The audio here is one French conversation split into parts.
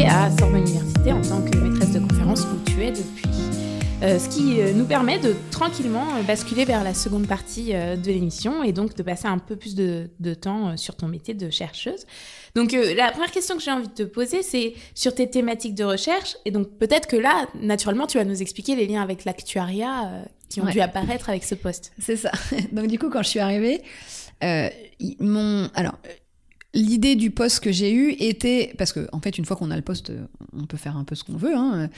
à Sorbonne Université en tant que maîtresse de conférence où tu es depuis. Euh, ce qui euh, nous permet de tranquillement euh, basculer vers la seconde partie de l'émission et donc de passer un peu plus de, de temps sur ton métier de chercheuse. Donc la première question que j'ai envie de te poser, c'est sur tes thématiques de recherche. Et donc peut-être que là, naturellement, tu vas nous expliquer les liens avec l'actuariat qui ont dû apparaître avec ce poste. C'est ça. Donc du coup, quand je suis arrivée, mon... Alors, L'idée du poste que j'ai eu était, parce que en fait, une fois qu'on a le poste, on peut faire un peu ce qu'on veut, hein,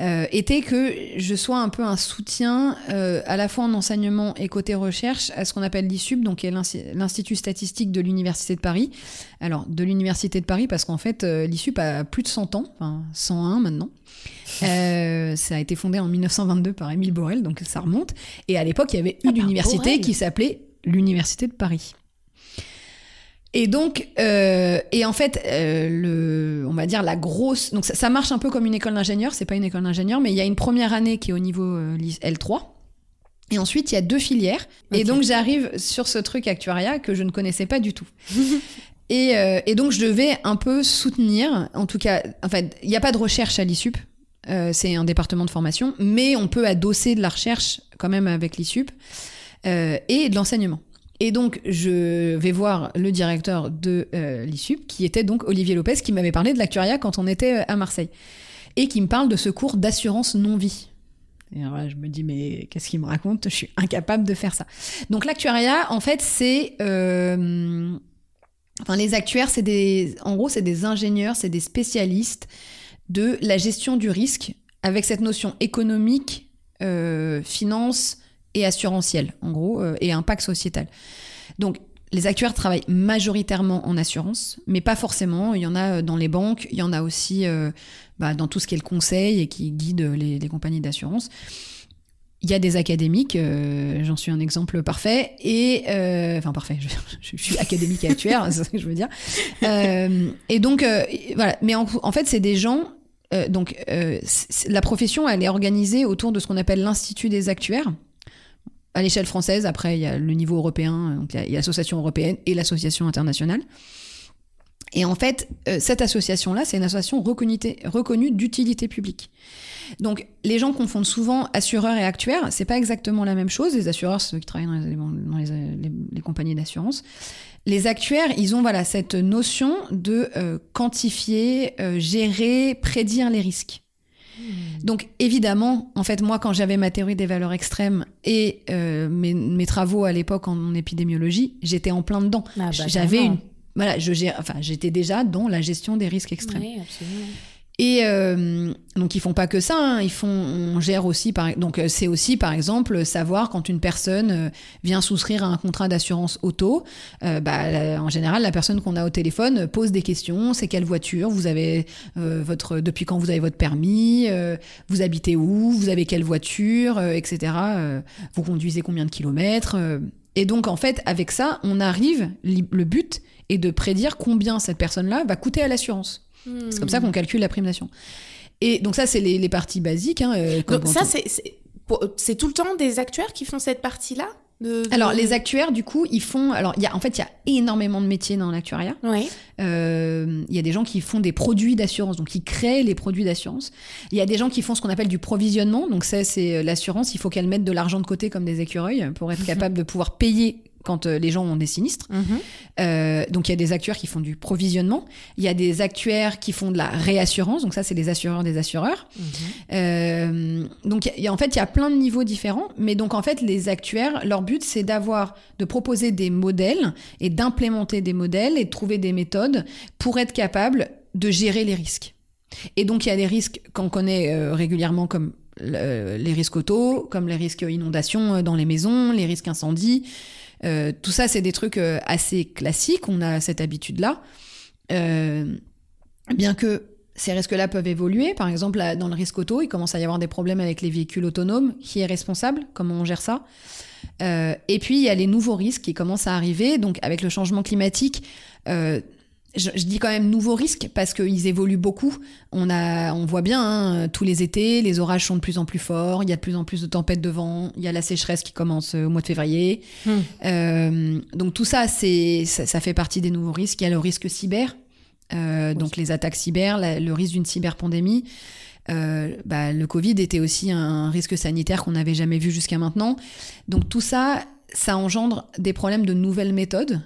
euh, était que je sois un peu un soutien euh, à la fois en enseignement et côté recherche à ce qu'on appelle l'ISUP, donc qui est l'Institut statistique de l'Université de Paris. Alors, de l'Université de Paris, parce qu'en fait, euh, l'ISUP a plus de 100 ans, enfin 101 maintenant. ça a été fondé en 1922 par Émile Borel, donc ça remonte. Et à l'époque, il y avait une ah, université qui s'appelait l'Université de Paris. Et donc, euh, et en fait, euh, le, on va dire la grosse. Donc, ça, marche un peu comme une école d'ingénieur. C'est pas une école d'ingénieur, mais il y a une première année qui est au niveau euh, L3. Et ensuite, il y a deux filières. Et donc, j'arrive sur ce truc actuariat que je ne connaissais pas du tout. et, et, donc, je devais un peu soutenir, en tout cas, en fait, il n'y a pas de recherche à l'ISUP. c'est un département de formation, mais on peut adosser de la recherche quand même avec l'ISUP et de l'enseignement. Et donc, je vais voir le directeur de euh, l'ISUP, qui était donc Olivier Lopez, qui m'avait parlé de l'actuariat quand on était euh, à Marseille. Et qui me parle de ce cours d'assurance non-vie. Et là, je me dis, mais qu'est-ce qu'il me raconte? Je suis incapable de faire ça. Donc, l'actuariat, en fait, c'est. Euh, enfin, les actuaires, c'est des. En gros, c'est des ingénieurs, c'est des spécialistes de la gestion du risque avec cette notion économique, finance, et en gros, euh, et impact sociétal. Donc, les actuaires travaillent majoritairement en assurance, mais pas forcément. Il y en a euh, dans les banques, il y en a aussi euh, bah, dans tout ce qui est le conseil et qui guide les, compagnies d'assurance. Il y a des académiques, j'en suis un exemple parfait, et enfin parfait, je, suis académique et actuaire, c'est ce que je veux dire. et donc voilà, mais en, en fait c'est des gens donc, la profession, elle est organisée autour de ce qu'on appelle l'Institut des actuaires, à l'échelle française, après, il y a le niveau européen, donc il y a l'association européenne et l'association internationale. Et en fait, euh, cette association-là, c'est une association reconnue, d'utilité publique. Donc, les gens confondent souvent assureurs et actuaires. C'est pas exactement la même chose. Les assureurs, ceux qui travaillent dans les, compagnies d'assurance. Les actuaires, ils ont voilà cette notion de euh, quantifier, euh, gérer, prédire les risques. Donc évidemment, en fait, moi, quand j'avais ma théorie des valeurs extrêmes et euh, mes, travaux à l'époque en, épidémiologie, j'étais en plein dedans. Ah, bah, j'avais une, voilà, je enfin, j'étais déjà dans la gestion des risques extrêmes. Oui, absolument. Et euh, donc ils font pas que ça, hein. ils font, on gère aussi par, donc euh, c'est aussi par exemple savoir quand une personne euh, vient souscrire à un contrat d'assurance auto, bah, en général la personne qu'on a au téléphone pose des questions, c'est quelle voiture, vous avez votre, depuis quand vous avez votre permis, vous habitez où, vous avez quelle voiture, etc. vous conduisez combien de kilomètres? et donc en fait avec ça on arrive, le but est de prédire combien cette personne-là va coûter à l'assurance. C'est comme ça qu'on calcule la prime nation. Et donc ça, c'est les, parties basiques. Hein, euh, donc ça, c'est tout le temps des actuaires qui font cette partie-là Alors les actuaires, du coup, ils font. Alors y a, en fait, il y a énormément de métiers dans l'actuariat. Euh, il y a des gens qui font des produits d'assurance, donc qui créent les produits d'assurance. Il y a des gens qui font ce qu'on appelle du provisionnement. Donc ça, c'est euh, l'assurance. Il faut qu'elle mette de l'argent de côté comme des écureuils pour être capable de pouvoir payer quand euh, les gens ont des sinistres. Mhm. Euh, donc il y a des actuaires qui font du provisionnement, il y a des actuaires qui font de la réassurance, donc ça c'est les assureurs des assureurs. Mhm. Euh, donc y a, en fait il y a plein de niveaux différents, mais donc en fait les actuaires, leur but c'est d'avoir, de proposer des modèles et d'implémenter des modèles et de trouver des méthodes pour être capable de gérer les risques. Et donc il y a des risques qu'on connaît régulièrement comme les risques auto, comme les risques inondations dans les maisons, les risques incendies, euh, tout ça, c'est des trucs euh, assez classiques, on a cette habitude-là. Euh, bien que ces risques-là peuvent évoluer, par exemple, dans le risque auto, il commence à y avoir des problèmes avec les véhicules autonomes. Qui est responsable? Comment on gère ça? Et puis, il y a les nouveaux risques qui commencent à arriver. Donc, avec le changement climatique, je, dis quand même nouveaux risques parce qu'ils évoluent beaucoup. On, a, on voit bien, hein, tous les étés, les orages sont de plus en plus forts, il y a de plus en plus de tempêtes de vent, il y a la sécheresse qui commence euh, au mois de février. Hmm. Euh, donc tout ça, c'est, ça, fait partie des nouveaux risques. Il y a le risque cyber. euh, donc les attaques cyber, la- le risque d'une cyberpandémie. Euh, bah, le Covid était aussi un risque sanitaire qu'on n'avait jamais vu jusqu'à maintenant. Donc tout ça, ça engendre des problèmes de nouvelles méthodes.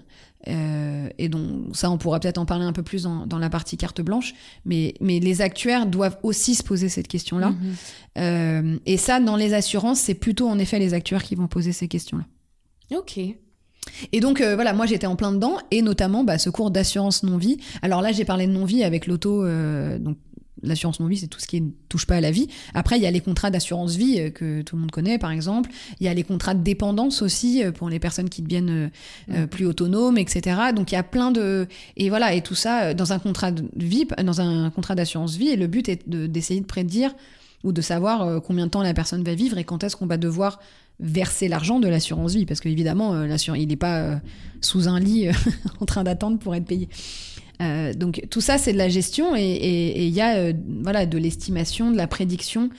Euh, et donc ça, on pourra peut-être en parler un peu plus dans, dans la partie carte blanche. Mais, mais les actuaires doivent aussi se poser cette question-là. Mhm. Euh, et ça, dans les assurances, c'est plutôt en effet les actuaires qui vont poser ces questions-là. Ok. Et donc euh, voilà, moi j'étais en plein dedans, et notamment bah, ce cours d'assurance non-vie. Alors là, j'ai parlé de non-vie avec l'auto, donc l'assurance non-vie, c'est tout ce qui ne touche pas à la vie. Après, il y a les contrats d'assurance vie euh, que tout le monde connaît, par exemple. Il y a les contrats de dépendance aussi euh, pour les personnes qui deviennent euh, plus autonomes, etc. Donc il y a plein de et voilà et tout ça dans un contrat de vie, dans un contrat d'assurance vie. Et le but est de- d'essayer de prédire ou de savoir combien de temps la personne va vivre et quand est-ce qu'on va devoir verser l'argent de l'assurance vie parce qu'évidemment il n'est pas sous un lit en train d'attendre pour être payé Euh, donc tout ça c'est de la gestion et il y a euh, voilà de l'estimation de la prédiction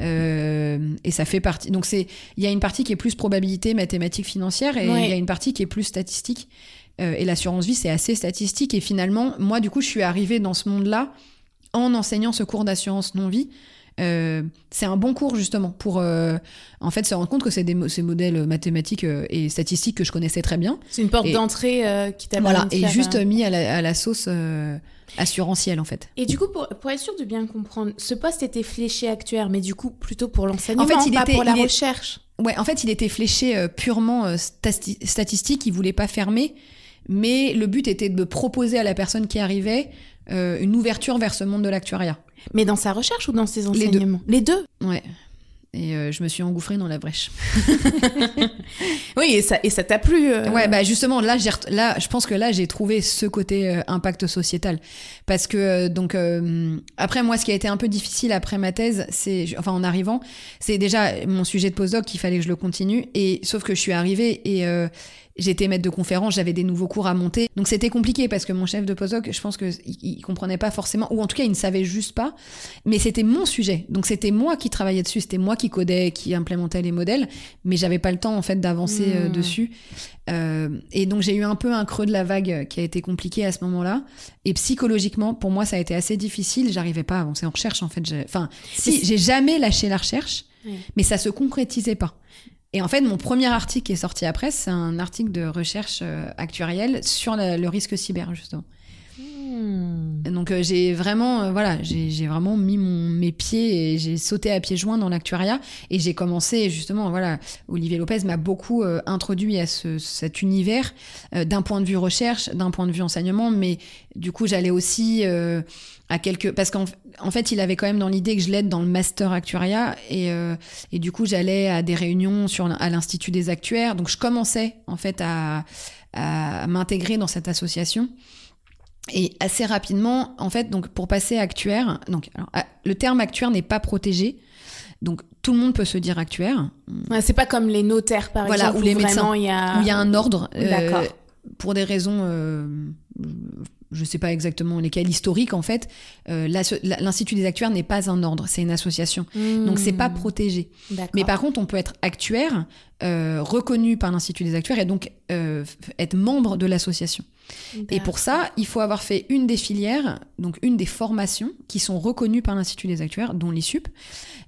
euh, et ça fait partie donc c'est il y a une partie qui est plus probabilité mathématique financière et il Ouais. y a une partie qui est plus statistique et l'assurance vie c'est assez statistique et finalement moi du coup je suis arrivée dans ce monde là en enseignant ce cours d'assurance non vie euh, c'est un bon cours justement pour euh, en fait se rendre compte que c'est des ces modèles mathématiques euh, et statistiques que je connaissais très bien. C'est une porte d'entrée euh, qui t'a Voilà, et juste mis à la, à la sauce assurantielle en fait. Et du coup, pour, pour être sûr de bien comprendre, ce poste était fléché actuaire, mais du coup plutôt pour l'enseignement, En fait, il pas était- pour la il est- recherche. Ouais, en fait, il était fléché purement stati- statistique, il voulait pas fermer, mais le but était de proposer à la personne qui arrivait une ouverture vers ce monde de l'actuariat. Mais dans sa recherche ou dans ses Les deux. enseignements? Les deux. Ouais. Et euh, je me suis engouffrée dans la brèche. Oui, et ça et ça t'a plu euh, Ouais, bah justement, là, là, je pense que là, j'ai trouvé ce côté euh, impact sociétal. Parce que, euh, donc, après, moi, ce qui a été un peu difficile après ma thèse, c'est, enfin, en arrivant, c'est déjà mon sujet de postdoc qu'il fallait que je le continue. Et sauf que je suis arrivée et j'étais maître de conférence, j'avais des nouveaux cours à monter. Donc, c'était compliqué parce que mon chef de postdoc, je pense que il, comprenait pas forcément, ou en tout cas, il ne savait juste pas. Mais c'était mon sujet. Donc, c'était moi qui travaillais dessus, c'était moi qui codais, qui implémentais les modèles. Mais j'avais pas le temps, en fait, d'avancer euh, Hmm. dessus. Euh, et donc j'ai eu un peu un creux de la vague qui a été compliqué à ce moment-là. Et psychologiquement, pour moi, ça a été assez difficile. J'arrivais pas à avancer en recherche, en fait. Enfin, si, j'ai jamais lâché la recherche, mais ça se concrétisait pas. Et en fait, mon premier article qui est sorti après, c'est un article de recherche euh, actuarielle sur la- le risque cyber, justement. Hmm. Donc euh, j'ai vraiment, euh, voilà, j'ai j'ai vraiment mis mon, mes pieds et j'ai sauté à pieds joints dans l'actuariat et j'ai commencé justement, voilà, Olivier Lopez m'a beaucoup euh, introduit à ce, cet univers euh, d'un point de vue recherche, d'un point de vue enseignement, mais du coup j'allais aussi euh, à quelques, parce qu'en en fait il avait quand même dans l'idée que je l'aide dans le master actuariat et, euh, et du coup j'allais à des réunions sur à l'institut des actuaires, donc je commençais en fait à, à m'intégrer dans cette association. Et assez rapidement, en fait, donc pour passer actuaire, donc alors, le terme actuaire n'est pas protégé, donc tout le monde peut se dire actuaire. Ouais, c'est pas comme les notaires, par Voilà, exemple, ou les médecins, il y a... où il y a un ordre, euh, pour des raisons, euh, je sais pas exactement lesquelles, historiques en fait. euh, L'Institut des actuaires n'est pas un ordre, c'est une association, donc c'est pas protégé. D'accord. Mais par contre, on peut être actuaire, euh, reconnu par l'Institut des actuaires et donc euh, être membre de l'association. Et pour ça, il faut avoir fait une des filières, donc une des formations qui sont reconnues par l'Institut des actuaires, dont l'ISUP.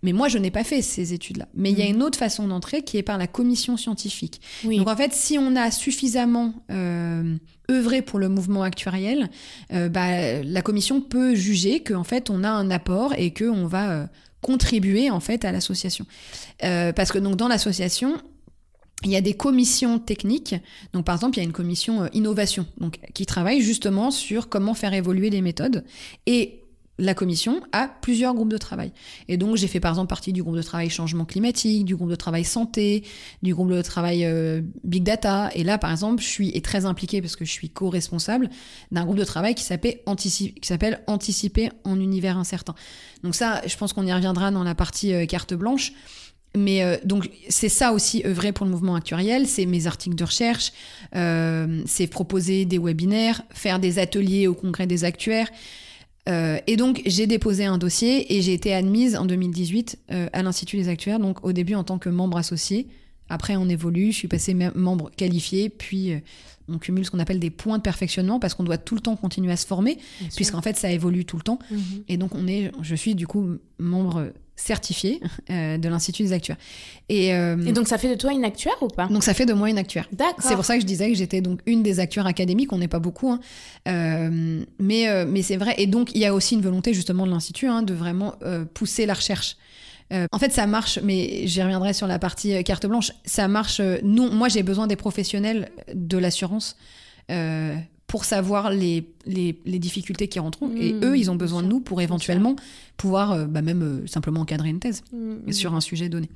Mais moi, je n'ai pas fait ces études-là. Mais il y a Mhm. une autre façon d'entrer qui est par la commission scientifique. Oui. Donc en fait, si on a suffisamment euh, œuvré pour le mouvement actuariel, euh, bah, la commission peut juger qu'en fait, on a un apport et qu'on va euh, contribuer en fait à l'association. Euh, parce que donc dans l'association, il y a des commissions techniques. Donc, par exemple, il y a une commission euh, innovation, donc qui travaille justement sur comment faire évoluer les méthodes. Et la commission a plusieurs groupes de travail. Et donc, j'ai fait par exemple partie du groupe de travail changement climatique, du groupe de travail santé, du groupe de travail euh, big data. Et là, par exemple, je suis est très impliquée parce que je suis co-responsable d'un groupe de travail qui s'appelle s'appelle Anticiper en univers incertain. Donc ça, je pense qu'on y reviendra dans la partie euh, carte blanche. Mais euh, donc c'est ça aussi œuvrer pour le mouvement actuariel, c'est mes articles de recherche, euh, c'est proposer des webinaires, faire des ateliers au congrès des actuaires. Euh, et donc j'ai déposé un dossier et j'ai été admise en 2018 euh, à l'Institut des actuaires, donc au début en tant que membre associé Après, on évolue. Je suis passé membre qualifié, puis on cumule ce qu'on appelle des points de perfectionnement parce qu'on doit tout le temps continuer à se former, puisqu'en fait, ça évolue tout le temps. Mhm. Et donc, on est, je suis du coup membre certifié euh, de l'Institut des actuaires. Euh, Et, donc ça fait de toi une actuaire ou pas? Donc ça fait de moi une actuaire. D'accord. C'est pour ça que je disais que j'étais donc une des actuaires académiques, on n'est pas beaucoup, hein. euh, mais, mais c'est vrai. Et donc il y a aussi une volonté justement de l'Institut hein, de vraiment pousser la recherche. en fait, ça marche, mais j'y reviendrai sur la partie carte blanche. Ça marche. non, moi, j'ai besoin des professionnels de l'assurance pour savoir les, les, les difficultés qui rentrent. et mmh, eux, ils ont besoin de nous pour éventuellement pouvoir euh, bah, même euh, simplement encadrer une thèse mmh, mmh. sur un sujet donné.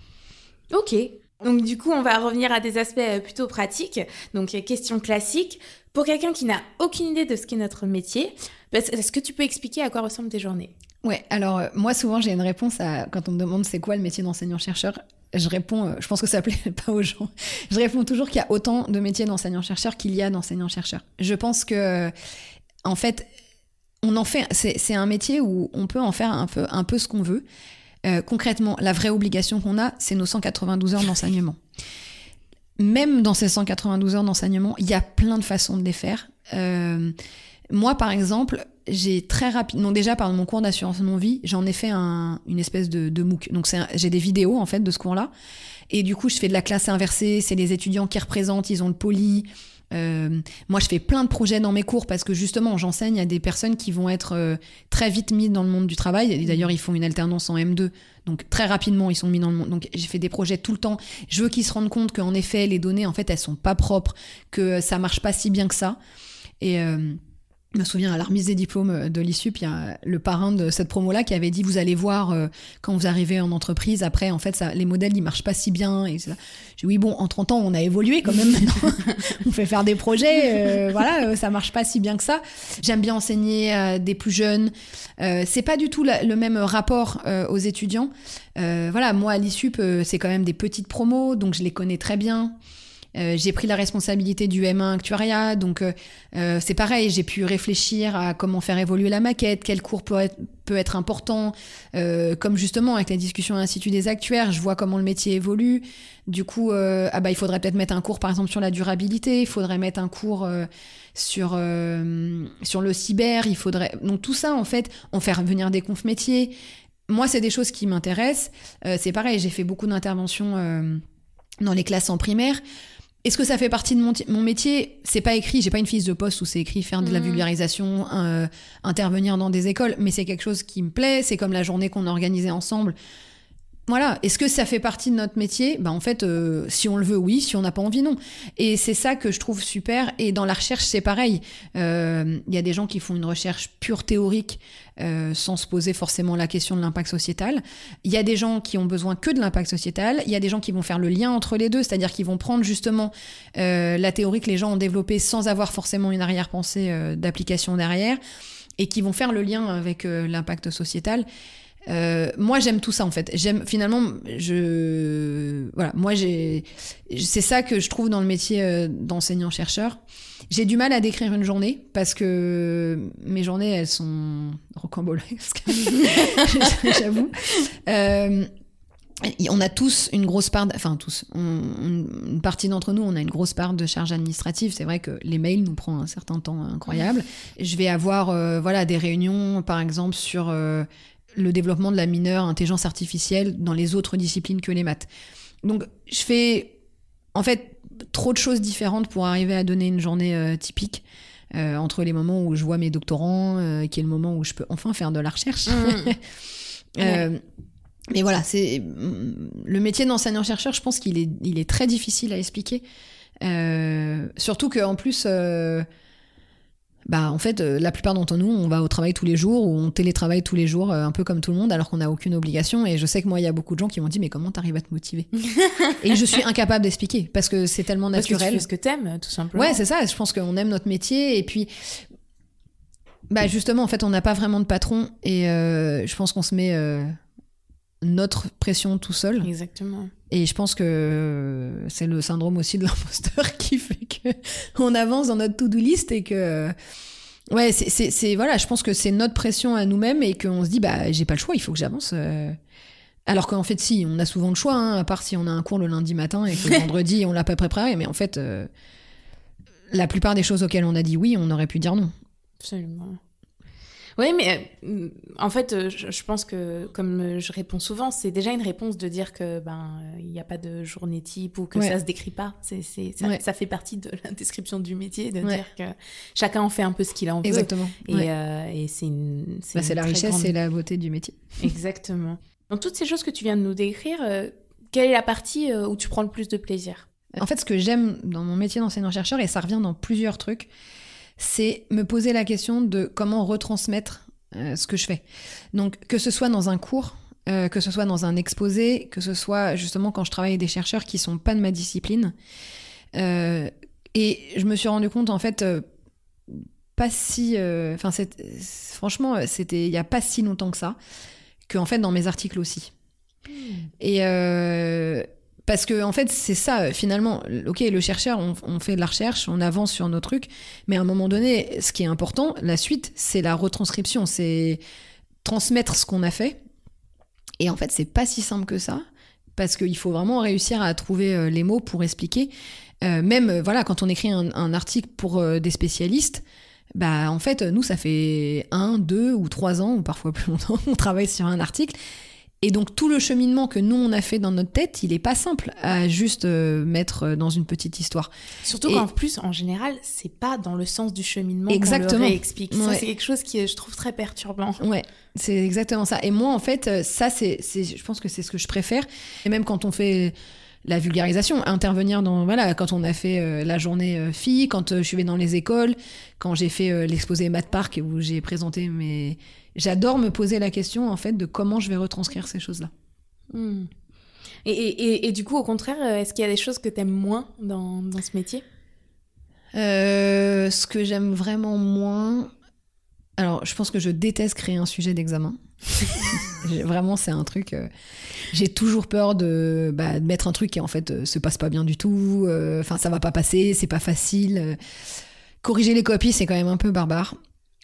Ok. Donc du coup, on va revenir à des aspects euh, plutôt pratiques. Donc question classique. Pour quelqu'un qui n'a aucune idée de ce qu'est notre métier, bah, est-ce que tu peux expliquer à quoi ressemblent tes journées? Ouais, alors moi souvent j'ai une réponse à quand on me demande c'est quoi le métier d'enseignant-chercheur je réponds, je pense que ça plaît pas aux gens, je réponds toujours qu'il y a autant de métiers d'enseignant-chercheur qu'il y a d'enseignant-chercheur. Je pense que, en fait, on en fait, c'est un métier où on peut en faire un peu, un peu ce qu'on veut. Euh, concrètement, la vraie obligation qu'on a, c'est nos 192 heures d'enseignement. Même dans ces 192 heures d'enseignement, il y a plein de façons de les faire. Euh, moi, par exemple, j'ai très rapidement, déjà par mon cours d'assurance non-vie, j'en ai fait un, une espèce de, MOOC. Donc j'ai des vidéos en fait de ce cours-là. Et du coup, je fais de la classe inversée. C'est les étudiants qui représentent, ils ont le poli. Euh, moi, je fais plein de projets dans mes cours parce que justement, j'enseigne à des personnes qui vont être euh, très vite mises dans le monde du travail. D'ailleurs, ils font une alternance en M2. Donc, très rapidement, ils sont mis dans le monde. Donc, j'ai fait des projets tout le temps. Je veux qu'ils se rendent compte qu'en effet, les données, en fait, elles sont pas propres, que ça marche pas si bien que ça. Et, euh, je me souviens à la remise des diplômes euh, de l'ISUP, il y a le parrain de cette promo-là qui avait dit vous allez voir euh, quand vous arrivez en entreprise, après en fait ça, les modèles ils marchent pas si bien. Et j'ai dit oui bon en 30 ans on a évolué quand même maintenant, on fait faire des projets, euh, voilà ça marche pas si bien que ça. J'aime bien enseigner à des plus jeunes, c'est pas du tout le même rapport aux étudiants. voilà moi à l'ISUP c'est quand même des petites promos donc je les connais très bien. Euh, j'ai pris la responsabilité du M1 actuariat, donc euh, euh, c'est pareil, j'ai pu réfléchir à comment faire évoluer la maquette, quel cours peut être, peut être important, comme justement avec la discussion à l'Institut des actuaires, je vois comment le métier évolue. Du coup, ah bah, il faudrait peut-être mettre un cours par exemple sur la durabilité, il faudrait mettre un cours sur, sur le cyber, il faudrait... Donc tout ça, en fait, en faire venir des confs métiers. Moi, c'est des choses qui m'intéressent. c'est pareil, j'ai fait beaucoup d'interventions dans les classes en primaire. Est-ce que ça fait partie de mon, mon métier? C'est pas écrit, j'ai pas une fiche de poste où c'est écrit faire de la mmh. vulgarisation, euh, intervenir dans des écoles, mais c'est quelque chose qui me plaît. C'est comme la journée qu'on a organisée ensemble. Voilà. Est-ce que ça fait partie de notre métier? Ben en fait, euh, si on le veut, oui. Si on n'a pas envie, non. Et c'est ça que je trouve super. Et dans la recherche, c'est pareil. Il euh, y a des gens qui font une recherche pure théorique euh, sans se poser forcément la question de l'impact sociétal. Il y a des gens qui ont besoin que de l'impact sociétal. Il y a des gens qui vont faire le lien entre les deux, c'est-à-dire qu'ils vont prendre justement la théorie que les gens ont développée sans avoir forcément une arrière-pensée d'application derrière et qui vont faire le lien avec l'impact sociétal. Euh, moi, j'aime tout ça en fait. J'aime finalement, je voilà, moi j'ai, c'est ça que je trouve dans le métier euh, d'enseignant chercheur. J'ai du mal à décrire une journée parce que mes journées elles sont rocambolesques, j'avoue. Euh, on a tous une grosse part, enfin tous, une partie d'entre nous, on a une grosse part de charge administrative. C'est vrai que les mails nous prennent un certain temps incroyable. Je vais avoir, voilà, des réunions, par exemple, sur le développement de la mineure intelligence artificielle dans les autres disciplines que les maths. Donc je fais en fait trop de choses différentes pour arriver à donner une journée euh, typique. Euh, entre les moments où je vois mes doctorants, euh, qui est le moment où je peux enfin faire de la recherche. Mmh. mais voilà, c'est mm, le métier d'enseignant-chercheur. Je pense qu'il est, il est très difficile à expliquer. surtout qu'en plus, bah en fait euh, la plupart d'entre nous on va au travail tous les jours ou on télétravaille tous les jours euh, un peu comme tout le monde alors qu'on n'a aucune obligation. Et je sais que moi il y a beaucoup de gens qui m'ont dit mais comment t'arrives à te motiver? Et je suis incapable d'expliquer parce que c'est tellement naturel parce que tu fais ce que t'aimes tout simplement. Ouais c'est ça. Je pense qu'on aime notre métier. Et puis bah justement en fait on n'a pas vraiment de patron. Et euh, je pense qu'on se met notre pression tout seul. Exactement. Et je pense que c'est le syndrome aussi de l'imposteur qui fait que on avance dans notre to-do list et que ouais, c'est voilà, je pense que c'est notre pression à nous-mêmes et qu'on se dit bah j'ai pas le choix, il faut que j'avance. Euh. Alors qu'en fait, si, on a souvent le choix, hein, à part si on a un cours le lundi matin et que le vendredi, on l'a pas préparé. Mais en fait, euh, la plupart des choses auxquelles on a dit oui, on aurait pu dire non. Absolument. Oui, mais euh, en fait, euh, je, je pense que, comme je réponds souvent, c'est déjà une réponse de dire que ben euh, il n'y a pas de journée type ou que Ouais. ça se décrit pas. C'est, c'est, ça, Ouais. ça fait partie de la description du métier de Ouais. dire que chacun en fait un peu ce qu'il en veut. Exactement. Et, euh, et c'est une, Bah, c'est une la richesse grande- et la beauté du métier. Exactement. Dans toutes ces choses que tu viens de nous décrire, euh, quelle est la partie euh, où tu prends le plus de plaisir? En fait, ce que j'aime dans mon métier d'enseignant-chercheur, et ça revient dans plusieurs trucs, c'est me poser la question de comment retransmettre euh, ce que je fais. Donc, que ce soit dans un cours, euh, que ce soit dans un exposé, que ce soit justement quand je travaille avec des chercheurs qui sont pas de ma discipline. Euh, et je me suis rendu compte, en fait, pas si. Enfin, franchement, c'était il y a pas si longtemps que ça, que en fait, dans mes articles aussi. Et euh, parce que en fait, c'est ça euh, finalement. Ok, le chercheur, on, fait de la recherche, on avance sur nos trucs, mais à un moment donné, ce qui est important, la suite, c'est la retranscription, c'est transmettre ce qu'on a fait. Et en fait, c'est pas si simple que ça, parce qu'il faut vraiment réussir à trouver euh, les mots pour expliquer. Euh, même voilà, quand on écrit un, article pour des spécialistes. Bah, en fait, nous, ça fait un, deux ou trois ans, ou parfois plus longtemps, on travaille sur un article. Et donc tout le cheminement que nous on a fait dans notre tête, il est pas simple à juste euh, mettre dans une petite histoire. Surtout Et- qu'en plus, en général, c'est pas dans le sens du cheminement Exactement. qu'on le réexplique. Ça, c'est quelque chose qui, est, je trouve, très perturbant. Ouais, c'est exactement ça. Et moi en fait, euh, ça c'est, c'est, je pense que c'est ce que je préfère. Et même quand on fait la vulgarisation, intervenir dans voilà, quand on a fait euh, la journée euh, filles, quand euh, je suis allée dans les écoles, quand j'ai fait euh, l'exposé Math Park où j'ai présenté mes, j'adore me poser la question en fait de comment je vais retranscrire ces choses-là. Hmm. Et, et- et- et du coup, au contraire, euh, est-ce qu'il y a des choses que tu aimes moins dans, dans ce métier? Euh, ce que j'aime vraiment moins. Alors, je pense que je déteste créer un sujet d'examen. Vraiment, c'est un truc. euh, J'ai toujours peur de, bah, de mettre un truc qui en fait euh, se passe pas bien du tout. euh, Enfin, ça va pas passer, c'est pas facile. euh. Corriger les copies, c'est quand même un peu barbare.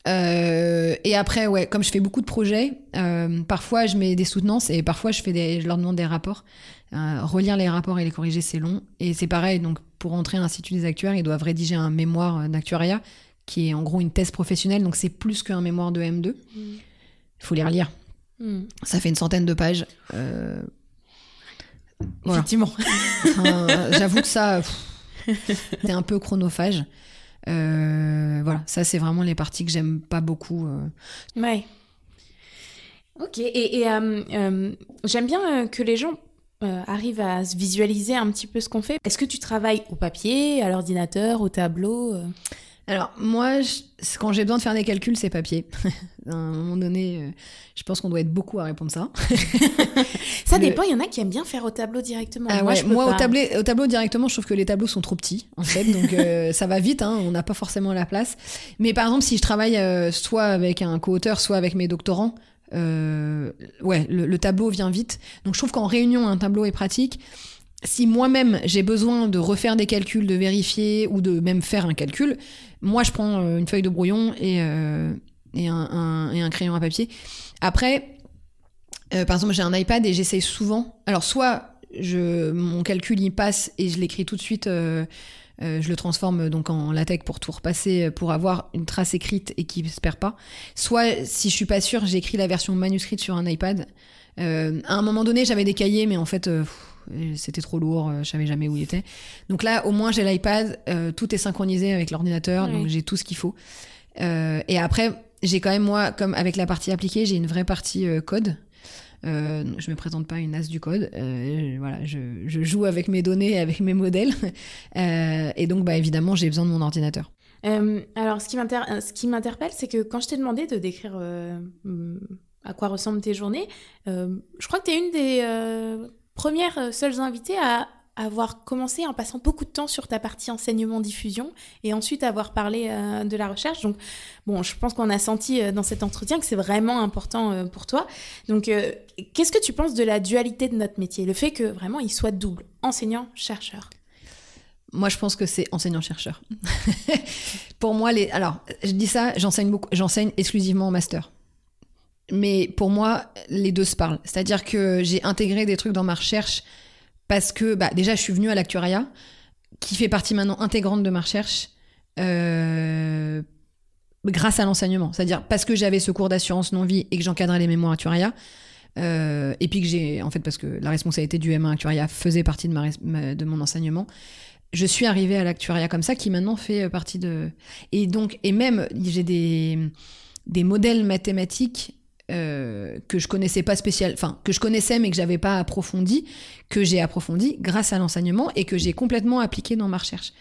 Euh, et après, ouais, comme je fais beaucoup de projets, euh, parfois je mets des soutenances et parfois je fais des, je leur demande des rapports. Euh, relire les rapports et les corriger, c'est long. Et c'est pareil, donc pour entrer à l'Institut des actuaires, ils doivent rédiger un mémoire d'actuariat qui est en gros une thèse professionnelle, donc c'est plus qu'un mémoire de M2. Il faut les relire. Hmm. Ça fait une centaine de pages. Voilà. Effectivement. J'avoue que ça, c'est un peu chronophage. Euh, voilà, ça c'est vraiment les parties que j'aime pas beaucoup. euh. Ouais. Ok, et, euh, j'aime bien que les gens euh, arrivent à se visualiser un petit peu ce qu'on fait. Est-ce que tu travailles au papier, à l'ordinateur, au tableau Alors moi, je- quand j'ai besoin de faire des calculs, c'est papier. à un moment donné, euh, je pense qu'on doit être beaucoup à répondre ça. Ça Le- dépend, il y en a qui aiment bien faire au tableau directement. Ah moi, ouais, je peux moi, au, tableau, au tableau directement, je trouve que les tableaux sont trop petits, en fait, donc euh, ça va vite, hein, on n'a pas forcément la place. Mais par exemple, si je travaille euh, soit avec un co-auteur, soit avec mes doctorants, euh, ouais, le, le tableau vient vite. Donc je trouve qu'en réunion, un tableau est pratique. Si moi-même j'ai besoin de refaire des calculs, de vérifier ou de même faire un calcul, moi je prends euh, une feuille de brouillon et, euh, et, un, et un crayon à papier. Après, euh, par exemple, j'ai un iPad et j'essaye souvent. Alors, soit je, mon calcul y passe et je l'écris tout de suite, je le transforme donc en LaTeX pour tout repasser, pour avoir une trace écrite et qui se perd pas. Soit, si je suis pas sûre, j'écris la version manuscrite sur un iPad. À un moment donné, j'avais des cahiers, mais en fait, c'était trop lourd, euh, je savais jamais où il était. Donc là, au moins, j'ai l'iPad, euh, tout est synchronisé avec l'ordinateur, donc j'ai tout ce qu'il faut. Euh, et après, j'ai quand même, moi, comme avec la partie appliquée, j'ai une vraie partie euh, code. Euh, je me présente pas une as du code. Euh, voilà, je, je joue avec mes données, et avec mes modèles. Euh, et donc, bah, évidemment, j'ai besoin de mon ordinateur. Alors, ce qui m'inter- euh, ce m'interpelle, c'est que quand je t'ai demandé de décrire à quoi ressemblent tes journées, je crois que tu es une des premières euh, seules invitées à avoir commencé en passant beaucoup de temps sur ta partie enseignement-diffusion et ensuite avoir parlé euh, de la recherche. Donc, bon, je pense qu'on a senti euh, dans cet entretien que c'est vraiment important euh, pour toi. Donc, qu'est-ce que tu penses de la dualité de notre métier? Le fait que vraiment il soit double, enseignant-chercheur. Moi, je pense que c'est enseignant-chercheur. Pour moi, les... alors, je dis ça, j'enseigne beaucoup, j'enseigne exclusivement en master. Mais pour moi, les deux se parlent. C'est-à-dire que j'ai intégré des trucs dans ma recherche parce que bah, déjà, je suis venue à l'actuariat, qui fait partie maintenant intégrante de ma recherche. Euh, grâce à l'enseignement. C'est-à-dire parce que j'avais ce cours d'assurance non-vie et que j'encadrais les mémoires actuariat, euh, et puis que j'ai, en fait, parce que la responsabilité du M1 actuariat faisait partie de, ma, de mon enseignement, je suis arrivée à l'actuariat comme ça, qui maintenant fait partie de. Et donc, et même, j'ai des, des modèles mathématiques euh, que je connaissais pas spécial, enfin que je connaissais mais que j'avais pas approfondi, que j'ai approfondi grâce à l'enseignement et que j'ai complètement appliqué dans ma recherche.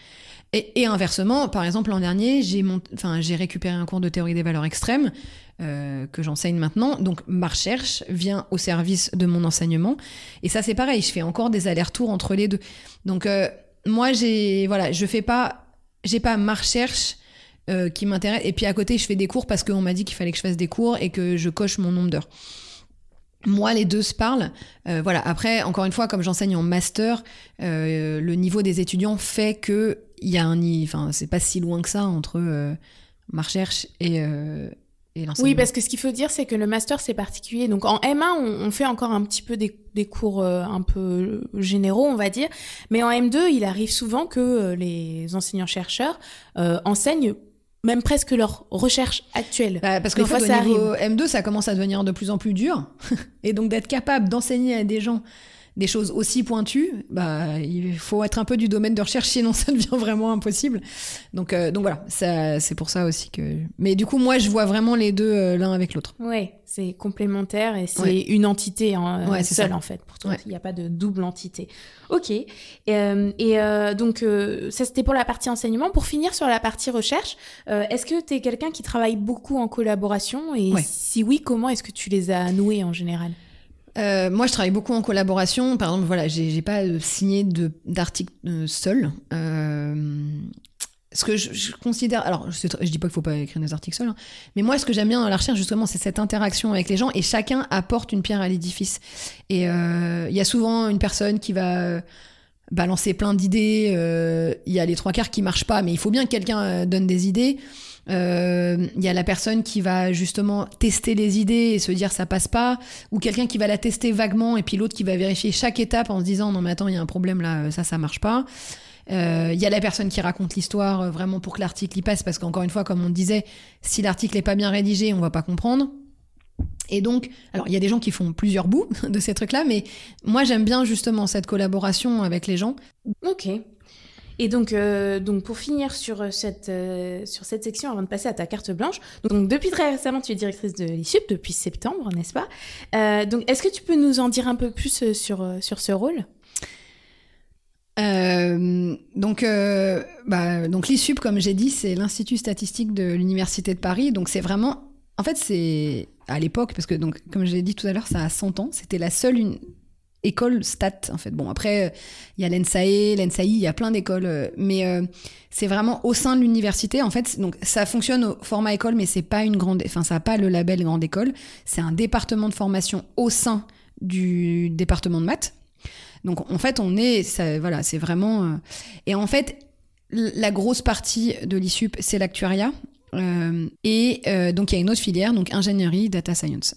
Et, inversement, par exemple l'an dernier, j'ai enfin j'ai récupéré un cours de théorie des valeurs extrêmes euh, que j'enseigne maintenant, donc ma recherche vient au service de mon enseignement et ça c'est pareil, je fais encore des allers-retours entre les deux. Donc euh, moi j'ai voilà, je fais pas, j'ai pas ma recherche euh, qui m'intéresse. Et puis à côté, je fais des cours parce qu'on m'a dit qu'il fallait que je fasse des cours et que je coche mon nombre d'heures. Moi, les deux se parlent. Euh, voilà. Après, encore une fois, comme j'enseigne en master, euh, le niveau des étudiants fait que il y a un, enfin, c'est pas si loin que ça entre ma recherche et, et oui, parce que ce qu'il faut dire, c'est que le master, c'est particulier. Donc en M1, on, fait encore un petit peu des, des cours un peu généraux, on va dire. Mais en M2, il arrive souvent que les enseignants-chercheurs enseignent même presque leur recherche actuelle. Bah, parce qu'en fait, au niveau M2, ça commence à devenir de plus en plus dur. et donc d'être capable d'enseigner à des gens des choses aussi pointues, bah, il faut être un peu du domaine de recherche, sinon ça devient vraiment impossible. Donc, euh, donc voilà, c'est pour ça aussi que. Mais du coup, moi, je vois vraiment les deux euh, l'un avec l'autre. Oui, c'est complémentaire et c'est une entité hein, seule en fait. Pour toi, il n'y a pas de double entité. Ok. et euh, donc, ça c'était pour la partie enseignement. Pour finir sur la partie recherche, est-ce que tu es quelqu'un qui travaille beaucoup en collaboration? Et si oui, comment est-ce que tu les as noués en général? Euh, moi, je travaille beaucoup en collaboration. Par exemple, voilà, j'ai pas signé d'article euh, seul. Euh, ce que je, considère, alors je, je, dis pas qu'il faut pas écrire des articles seuls, hein, mais moi, ce que j'aime bien dans la recherche, justement, c'est cette interaction avec les gens et chacun apporte une pierre à l'édifice. Et il y a souvent une personne qui va balancer plein d'idées. Il y a les trois quarts qui marchent pas, mais il faut bien que quelqu'un donne des idées. Il euh, y a la personne qui va justement tester les idées et se dire ça passe pas, ou quelqu'un qui va la tester vaguement et puis l'autre qui va vérifier chaque étape en se disant non mais attends il y a un problème là, ça ça marche pas. Il euh, y a la personne qui raconte l'histoire euh, vraiment pour que l'article y passe, parce qu'encore une fois, comme on disait, si l'article n'est pas bien rédigé, on va pas comprendre. Et donc, alors il y a des gens qui font plusieurs bouts de ces trucs-là, mais moi j'aime bien justement cette collaboration avec les gens. Ok. Et donc, euh, donc pour finir sur euh, cette, euh, sur cette section, avant de passer à ta carte blanche, donc depuis très récemment, tu es directrice de l'ISUP, depuis septembre, n'est-ce pas? Donc, est-ce que tu peux nous en dire un peu plus sur, sur ce rôle? Donc, bah, donc l'ISUP, comme j'ai dit, c'est l'Institut statistique de l'Université de Paris. Donc, c'est vraiment. En fait, c'est à l'époque, parce que, donc, comme j'ai dit tout à l'heure, ça a 100 ans. C'était la seule une, école stat en fait. Bon après il y a l'ENSAE, l'ENSAI, il y a plein d'écoles euh, mais euh, c'est vraiment au sein de l'université en fait. Donc ça fonctionne au format école mais c'est pas une grande enfin ça a pas le label grande école, c'est un département de formation au sein du département de maths. Donc en fait on est voilà, c'est vraiment euh, et en fait la grosse partie de l'ISUP c'est l'actuariat et donc il y a une autre filière donc ingénierie data science.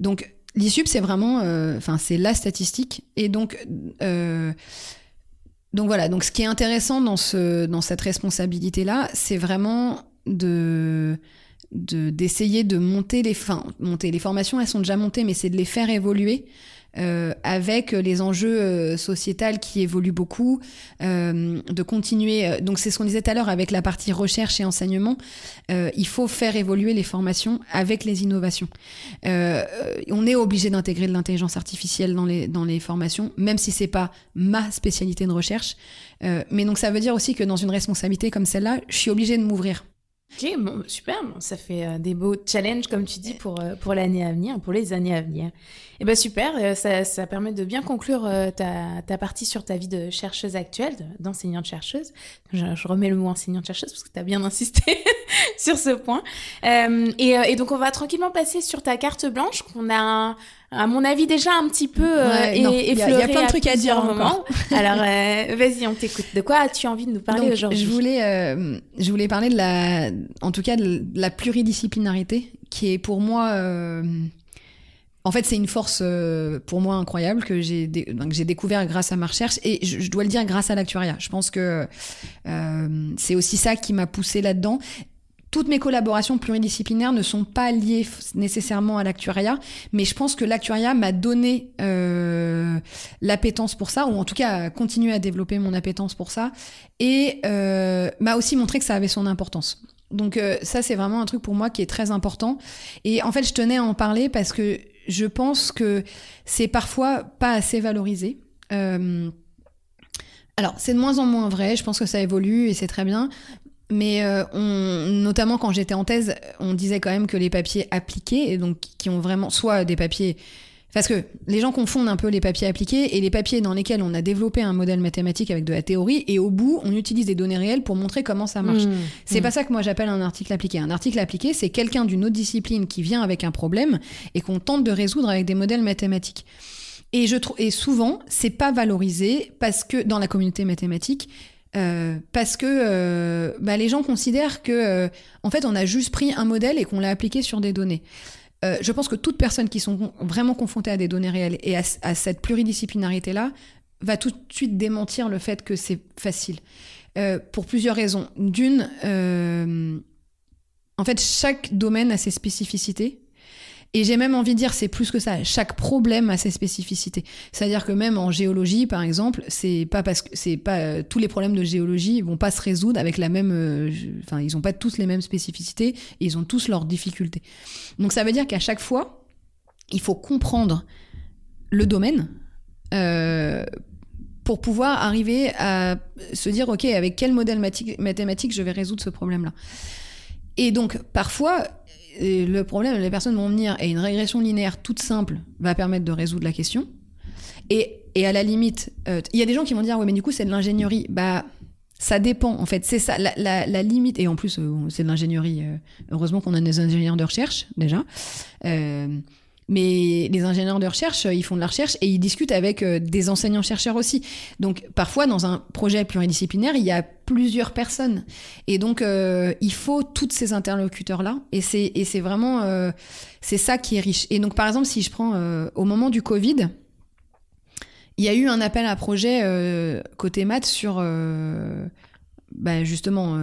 donc L'ISUP, c'est vraiment, euh, enfin, c'est la statistique. Et donc, euh, donc voilà. Donc, ce qui est intéressant dans ce, dans cette responsabilité-là, c'est vraiment de d'essayer de, monter les, enfin, monter les formations. Elles sont déjà montées, mais c'est de les faire évoluer euh, avec les enjeux euh, qui évoluent beaucoup, euh, de continuer. Donc c'est ce qu'on disait tout à l'heure avec la partie recherche et enseignement. il faut faire évoluer les formations avec les innovations. on est obligé d'intégrer de l'intelligence artificielle dans les dans les formations, même si c'est pas ma spécialité de recherche. mais donc ça veut dire aussi que dans une responsabilité comme celle-là, je suis obligée de m'ouvrir. Ok, bon, super, ça fait des beaux challenges, comme tu dis, pour, pour l'année à venir, pour les années à venir. Eh ben super, euh, ça, ça, permet de bien conclure euh, ta, ta, partie sur ta vie de chercheuse actuelle, d'enseignante-chercheuse. Je, je, remets le mot enseignante-chercheuse parce que tu as bien insisté sur ce point. Euh, et, et, donc on va tranquillement passer sur ta carte blanche qu'on a à mon avis, déjà un petit peu euh, il y, y, a plein de trucs à dire encore. Alors, euh, vas-y, on t'écoute. De quoi as-tu envie de nous parler aujourd'hui Je voulais, euh, je voulais parler de la, en tout cas, de la pluridisciplinarité, qui est pour moi, en fait, c'est une force pour moi incroyable que j'ai, découvert grâce à ma recherche et je, je dois le dire grâce à l'actuariat. Je pense que c'est aussi ça qui m'a poussé là-dedans toutes mes collaborations pluridisciplinaires ne sont pas liées nécessairement à l'actuariat, mais je pense que l'actuariat m'a donné euh, l'appétence pour ça, ou en tout cas continué à développer mon appétence pour ça, et euh, m'a aussi montré que ça avait son importance. Donc euh, ça, c'est vraiment un truc pour moi qui est très important. Et en fait, je tenais à en parler parce que je pense que c'est parfois pas assez valorisé. Euh, alors, c'est de moins en moins vrai, je pense que ça évolue et c'est très bien, mais euh, on, notamment quand j'étais en thèse, on disait quand même que les papiers appliqués, et donc qui ont vraiment soit des papiers parce que les gens confondent un peu les papiers appliqués et les papiers dans lesquels on a développé un modèle mathématique avec de la théorie et au bout on utilise des données réelles pour montrer comment ça marche. Mmh. c'est mmh. pas ça que moi j'appelle un article appliqué. Un article appliqué, c'est quelqu'un d'une autre discipline qui vient avec un problème et qu'on tente de résoudre avec des modèles mathématiques. Et je trouve et souvent c'est pas valorisé parce que dans la communauté mathématique euh, parce que euh, bah, les gens considèrent que euh, en fait on a juste pris un modèle et qu'on l'a appliqué sur des données. je pense que toute personne qui sont vraiment confrontées à des données réelles et à, cette pluridisciplinarité là va tout de suite démentir le fait que c'est facile pour plusieurs raisons. D'une, en fait chaque domaine a ses spécificités et j'ai même envie de dire, c'est plus que ça. Chaque problème a ses spécificités. C'est-à-dire que même en géologie, par exemple, c'est pas parce que c'est pas euh, tous les problèmes de géologie vont pas se résoudre avec la même. Euh, enfin, ils ont pas tous les mêmes spécificités. Et ils ont tous leurs difficultés. Donc ça veut dire qu'à chaque fois, il faut comprendre le domaine. Euh, pour pouvoir arriver à se dire, OK, avec quel modèle mathématique je vais résoudre ce problème-là. Et donc, parfois, le problème, les personnes vont venir et une régression linéaire toute simple va permettre de résoudre la question. Et, à la limite, euh, il y a des gens qui vont dire, oui, mais du coup, c'est de l'ingénierie. Bah, ça dépend, en fait. C'est ça, la, limite. Et en plus, euh, c'est de l'ingénierie. Euh, heureusement qu'on a des ingénieurs de recherche, déjà. Mais les ingénieurs de recherche, ils font de la recherche et ils discutent avec euh, des enseignants-chercheurs aussi. Donc parfois, dans un projet pluridisciplinaire, il y a plusieurs personnes. Et donc, euh, il faut tous ces interlocuteurs-là. Et c'est, vraiment, euh, c'est ça qui est riche. Et donc, par exemple, si je prends au moment du Covid, il y a eu un appel à projet côté maths sur... Bah justement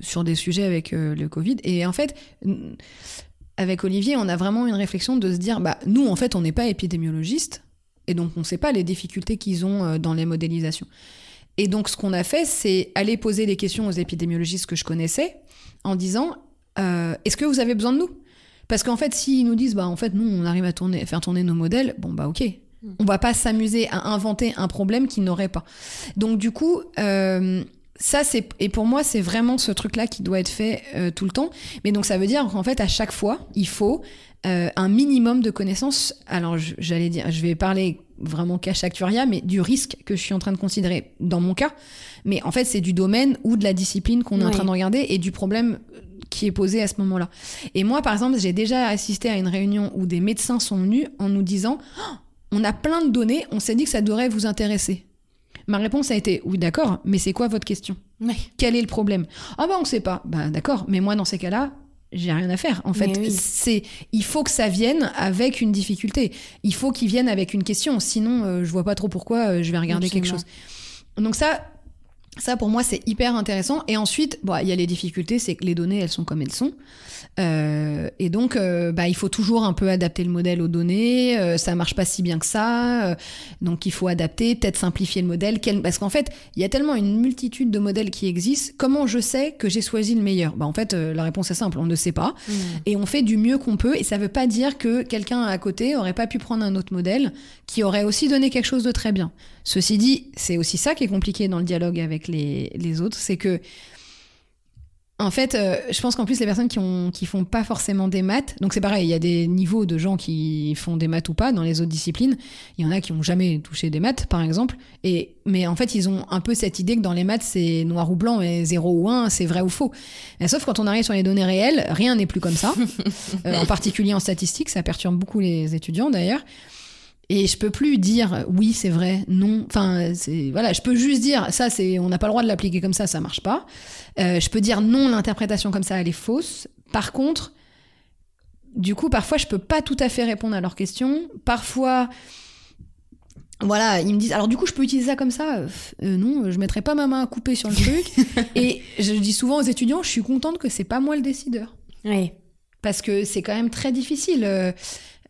sur des sujets avec le Covid. Et en fait, avec Olivier, on a vraiment une réflexion de se dire, bah, nous, en fait, on n'est pas épidémiologistes, et donc on ne sait pas les difficultés qu'ils ont euh, dans les modélisations. Et donc, ce qu'on a fait, c'est aller poser des questions aux épidémiologistes que je connaissais, en disant, euh, est-ce que vous avez besoin de nous? Parce qu'en fait, s'ils nous disent, bah, en fait, nous, on arrive à tourner, faire tourner nos modèles, bon, bah, ok. On va pas s'amuser à inventer un problème qu'ils n'auraient pas. Donc, du coup, euh, ça c'est et pour moi c'est vraiment ce truc là qui doit être fait euh, tout le temps. Mais donc ça veut dire qu'en fait à chaque fois il faut euh, un minimum de connaissances. Alors j'allais dire je vais parler vraiment cash actuaria mais du risque que je suis en train de considérer dans mon cas. Mais en fait c'est du domaine ou de la discipline qu'on est en train de regarder et du problème qui est posé à ce moment-là. Et moi par exemple j'ai déjà assisté à une réunion où des médecins sont venus en nous disant oh, on a plein de données on s'est dit que ça devrait vous intéresser Ma réponse a été oui, d'accord, mais c'est quoi votre question? Quel est le problème? Ah bah on sait pas. Bah d'accord, mais moi dans ces cas-là, j'ai rien à faire. En fait, c'est il faut que ça vienne avec une difficulté. Il faut qu'il vienne avec une question. Sinon, euh, je vois pas trop pourquoi euh, je vais regarder quelque chose. Donc ça, ça pour moi c'est hyper intéressant. Et ensuite, bon, il y a les difficultés, c'est que les données elles sont comme elles sont. Euh, et donc, euh, bah, il faut toujours un peu adapter le modèle aux données. Euh, ça marche pas si bien que ça. donc, il faut adapter, peut-être simplifier le modèle. Parce qu'en fait, il y a tellement une multitude de modèles qui existent. Comment je sais que j'ai choisi le meilleur? Bah, En fait, la réponse est simple. On ne sait pas. Mmh. Et on fait du mieux qu'on peut. Et ça veut pas dire que quelqu'un à côté aurait pas pu prendre un autre modèle qui aurait aussi donné quelque chose de très bien. Ceci dit, c'est aussi ça qui est compliqué dans le dialogue avec les, les autres. C'est que en fait, euh, je pense qu'en plus, les personnes qui, ont, qui font pas forcément des maths, donc c'est pareil, il y a des niveaux de gens qui font des maths ou pas dans les autres disciplines. Il y en a qui ont jamais touché des maths, par exemple. Et, mais en fait, ils ont un peu cette idée que dans les maths, c'est noir ou blanc et 0 ou 1, c'est vrai ou faux. Et sauf quand on arrive sur les données réelles, rien n'est plus comme ça. Euh, en particulier en statistique, ça perturbe beaucoup les étudiants d'ailleurs. Et je peux plus dire oui, c'est vrai, non. Enfin, voilà, je peux juste dire ça, c'est on n'a pas le droit de l'appliquer comme ça, ça marche pas. Euh, je peux dire non, l'interprétation comme ça, elle est fausse. Par contre, du coup, parfois, je peux pas tout à fait répondre à leurs questions. Parfois, voilà, ils me disent alors du coup, je peux utiliser ça comme ça? Euh, non, je mettrai pas ma main à couper sur le truc. Et je dis souvent aux étudiants, je suis contente que c'est pas moi le décideur. Oui. Parce que c'est quand même très difficile.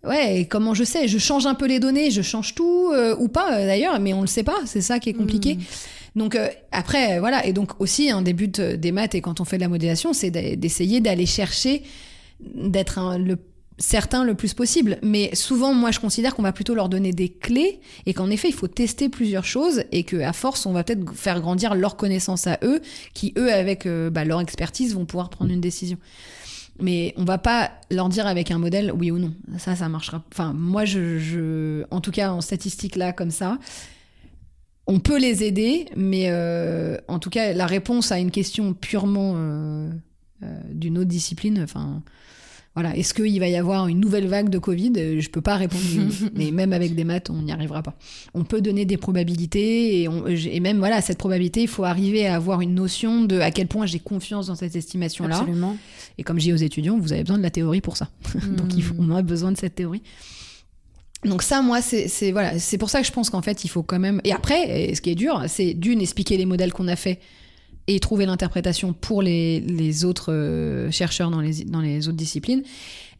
Euh, Ouais, et comment je sais? Je change un peu les données, je change tout, euh, ou pas euh, d'ailleurs, mais on le sait pas, c'est ça qui est compliqué. Hmm. Donc euh, après, voilà, et donc aussi un des buts des maths et quand on fait de la modélisation, c'est d'essayer d'aller chercher, d'être le certain le plus possible. Mais souvent, moi, je considère qu'on va plutôt leur donner des clés et qu'en effet, il faut tester plusieurs choses et qu'à force, on va peut-être faire grandir leur connaissance à eux, qui eux, avec bah, leur expertise, vont pouvoir prendre une décision. Mais on va pas leur dire avec un modèle oui ou non. Ça, ça marchera. Enfin, moi, je, en tout cas, en statistique là, comme ça, on peut les aider, mais euh, en tout cas, la réponse à une question purement euh, euh, d'une autre discipline, enfin, voilà, est-ce qu'il va y avoir une nouvelle vague de Covid? Je peux pas répondre. mais même avec des maths, on n'y arrivera pas. On peut donner des probabilités et, on, et même voilà, cette probabilité, il faut arriver à avoir une notion de à quel point j'ai confiance dans cette estimation-là. Absolument. Et comme je dis aux étudiants, vous avez besoin de la théorie pour ça. Donc il faut, on a besoin de cette théorie. Donc ça, moi, c'est voilà, c'est pour ça que je pense qu'en fait, il faut quand même. Et après, ce qui est dur, c'est d'une expliquer les modèles qu'on a fait et trouver l'interprétation pour les, les autres euh, chercheurs dans les, dans les autres disciplines.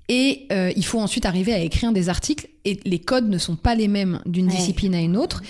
Et euh, il faut ensuite arriver à écrire des articles et les codes ne sont pas les mêmes d'une Ouais. discipline à une autre.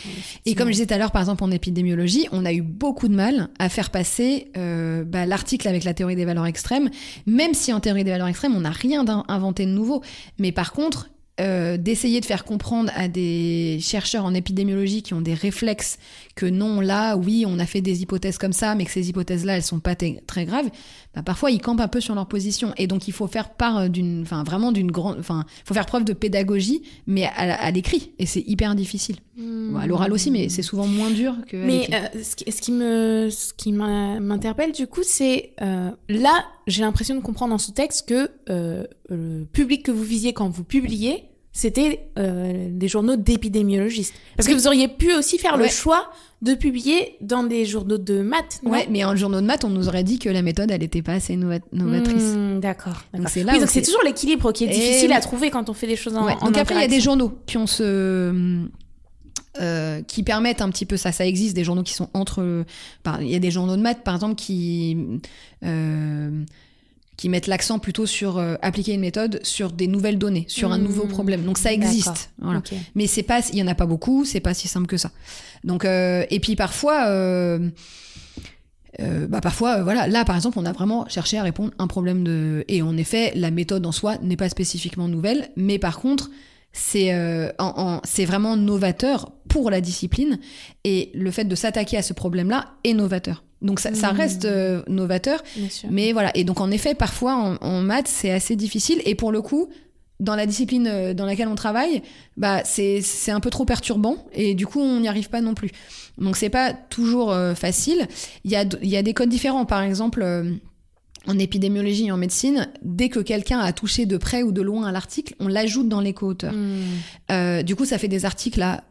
Et comme je disais tout à l'heure, par exemple en épidémiologie, on a eu beaucoup de mal à faire passer euh, bah, l'article avec la théorie des valeurs extrêmes, même si en théorie des valeurs extrêmes, on n'a rien inventé de nouveau. Mais par contre, euh, d'essayer de faire comprendre à des chercheurs en épidémiologie qui ont des réflexes que non, là, oui, on a fait des hypothèses comme ça, mais que ces hypothèses-là, elles sont pas très graves, bah, parfois ils campent un peu sur leur position. Et donc il faut faire part euh, d'une, enfin vraiment d'une grande, enfin, il faut faire preuve de pédagogie, mais à, à l'écrit. Et c'est hyper difficile. Bon, à l'oral aussi, mais c'est souvent moins dur que. Mais euh, ce, qui, ce qui me, ce qui m'interpelle du coup, c'est euh, là, j'ai l'impression de comprendre en sous-texte que euh, le public que vous visiez quand vous publiez, c'était euh, des journaux d'épidémiologistes. Parce que vous auriez pu aussi faire le choix de publier dans des journaux de maths. non Ouais, mais en journaux de maths, on nous aurait dit que la méthode, elle était pas assez nova- novatrice. Hmm, D'accord. Donc c'est là oui, où donc c'est c'est- toujours l'équilibre qui est Et difficile à trouver quand on fait des choses en, Ouais, en Donc après, il y a des journaux qui ont ce euh, qui permettent un petit peu ça. Ça existe des journaux qui sont entre. Il y a des journaux de maths, par exemple, qui euh, qui mettent l'accent plutôt sur euh, appliquer une méthode sur des nouvelles données, sur un Mmh. nouveau problème. Donc ça existe. Voilà. Mais c'est pas, il y en a pas beaucoup, c'est pas si simple que ça. Donc euh, et puis parfois, euh, bah parfois, euh, voilà, là par exemple, on a vraiment cherché à répondre à un problème de, et en effet, la méthode en soi n'est pas spécifiquement nouvelle, mais par contre, c'est euh, en- en- c'est vraiment novateur pour la discipline et le fait de s'attaquer à ce problème-là est novateur. Donc ça, ça Mhm. reste euh, novateur, mais voilà. Et donc, en effet, parfois, en, en maths, c'est assez difficile. Et pour le coup, dans la discipline euh, dans laquelle on travaille, bah, c'est c'est un peu trop perturbant. Et du coup, on n'y arrive pas non plus. Donc, c'est pas toujours euh, facile. Il y a, il y a des codes différents. Par exemple, euh, en épidémiologie et en médecine, dès que quelqu'un a touché de près ou de loin à l'article, on l'ajoute dans les co-auteurs. Hmm. Euh, du coup, ça fait des articles à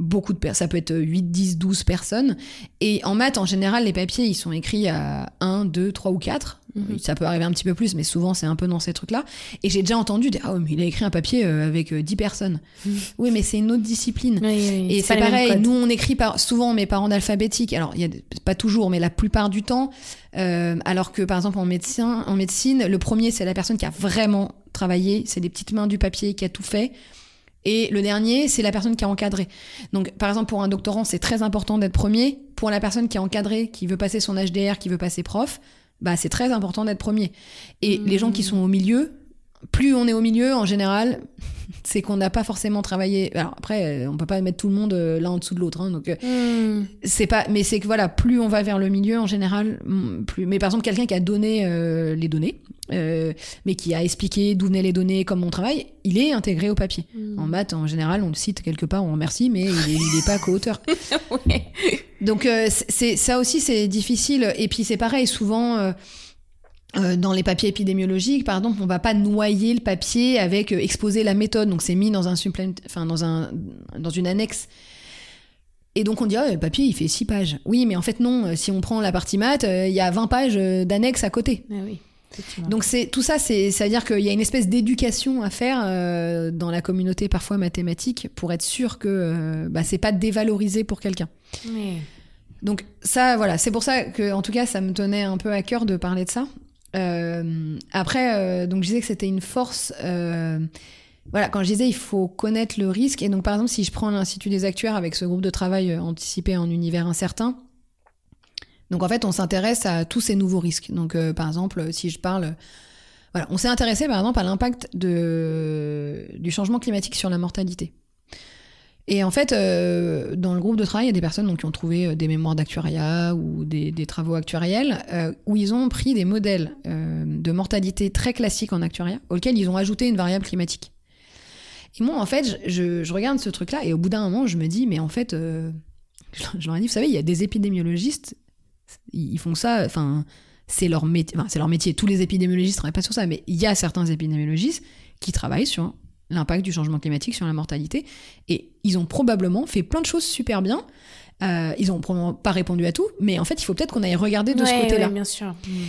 beaucoup de personnes. Ça peut être 8, 10, 12 personnes. Et en maths, en général, les papiers, ils sont écrits à 1, 2, 3 ou 4. Mhm. Ça peut arriver un petit peu plus, mais souvent, c'est un peu dans ces trucs-là. Et j'ai déjà entendu dire, ah mais il a écrit un papier euh, avec euh, 10 personnes. Mhm. Oui, mais c'est une autre discipline. Oui, oui, Et c'est pareil, nous on écrit par, souvent met par ordre alphabétique. Alors il y a des- pas toujours, mais la plupart du temps. Euh, alors que par exemple en médecin, en médecine, le premier c'est la personne qui a vraiment travaillé, c'est des petites mains du papier qui a tout fait. Et le dernier, c'est la personne qui a encadré. Donc, par exemple, pour un doctorant, c'est très important d'être premier. Pour la personne qui a encadré, qui veut passer son HDR, qui veut passer prof, bah, c'est très important d'être premier. Et Mhm. les gens qui sont au milieu, plus on est au milieu, en général, c'est qu'on n'a pas forcément travaillé. Alors après, on peut pas mettre tout le monde euh, l'un en dessous de l'autre, hein, donc euh, Hmm. c'est pas. Mais c'est que voilà, plus on va vers le milieu, en général, plus. Mais par exemple, quelqu'un qui a donné euh, les données, euh, mais qui a expliqué d'où venaient les données, comment on travaille, il est intégré au papier. Hmm. En maths, en général, on le cite quelque part, on remercie, mais il est, il est pas co-auteur. Ouais. Donc euh, c'est ça aussi c'est difficile et puis c'est pareil souvent euh, dans les papiers épidémiologiques par exemple on va pas noyer le papier avec euh, exposer la méthode. Donc c'est mis dans un supplément enfin dans un dans une annexe. Et donc on dit ah, le papier il fait 6 pages. Oui mais en fait non. Euh, si on prend la partie maths euh, il y a 20 pages euh, d'annexe à côté. Ah oui, donc c'est tout ça, c'est c'est à dire qu'il y a une espèce d'éducation à faire euh, dans la communauté parfois mathématique pour être sûr que euh, bah, c'est pas dévalorisé pour quelqu'un. Donc ça, voilà, c'est pour ça que, en tout cas, ça me tenait un peu à cœur de parler de ça. Euh, après, euh, donc je disais que c'était une force. euh, voilà, quand je disais il faut connaître le risque, et donc par exemple, si je prends l'Institut des actuaires avec ce groupe de travail euh, anticipé en univers incertain, donc en fait, on s'intéresse à tous ces nouveaux risques. Donc euh, par exemple, si je parle. Voilà, on s'est intéressé par exemple à l'impact de, du changement climatique sur la mortalité. Et en fait, euh, dans le groupe de travail, il y a des personnes donc, qui ont trouvé euh, des mémoires d'actuariat ou des, travaux actuariels euh, où ils ont pris des modèles de mortalité très classiques en actuariat auxquels ils ont ajouté une variable climatique. Et moi, en fait, je, regarde ce truc-là et au bout d'un moment, je me dis, mais en fait, je, leur ai dit, vous savez, il y a des épidémiologistes, ils, font ça, enfin, c'est leur métier, leur métier. Tous les épidémiologistes travaillent pas sur ça, mais il y a certains épidémiologistes qui travaillent sur l'impact du changement climatique sur la mortalité. Et ils ont probablement fait plein de choses super bien. Euh, ils ont probablement pas répondu à tout, mais en fait, il faut peut-être qu'on aille regarder de ce côté-là. ouais, bien sûr. Hmm.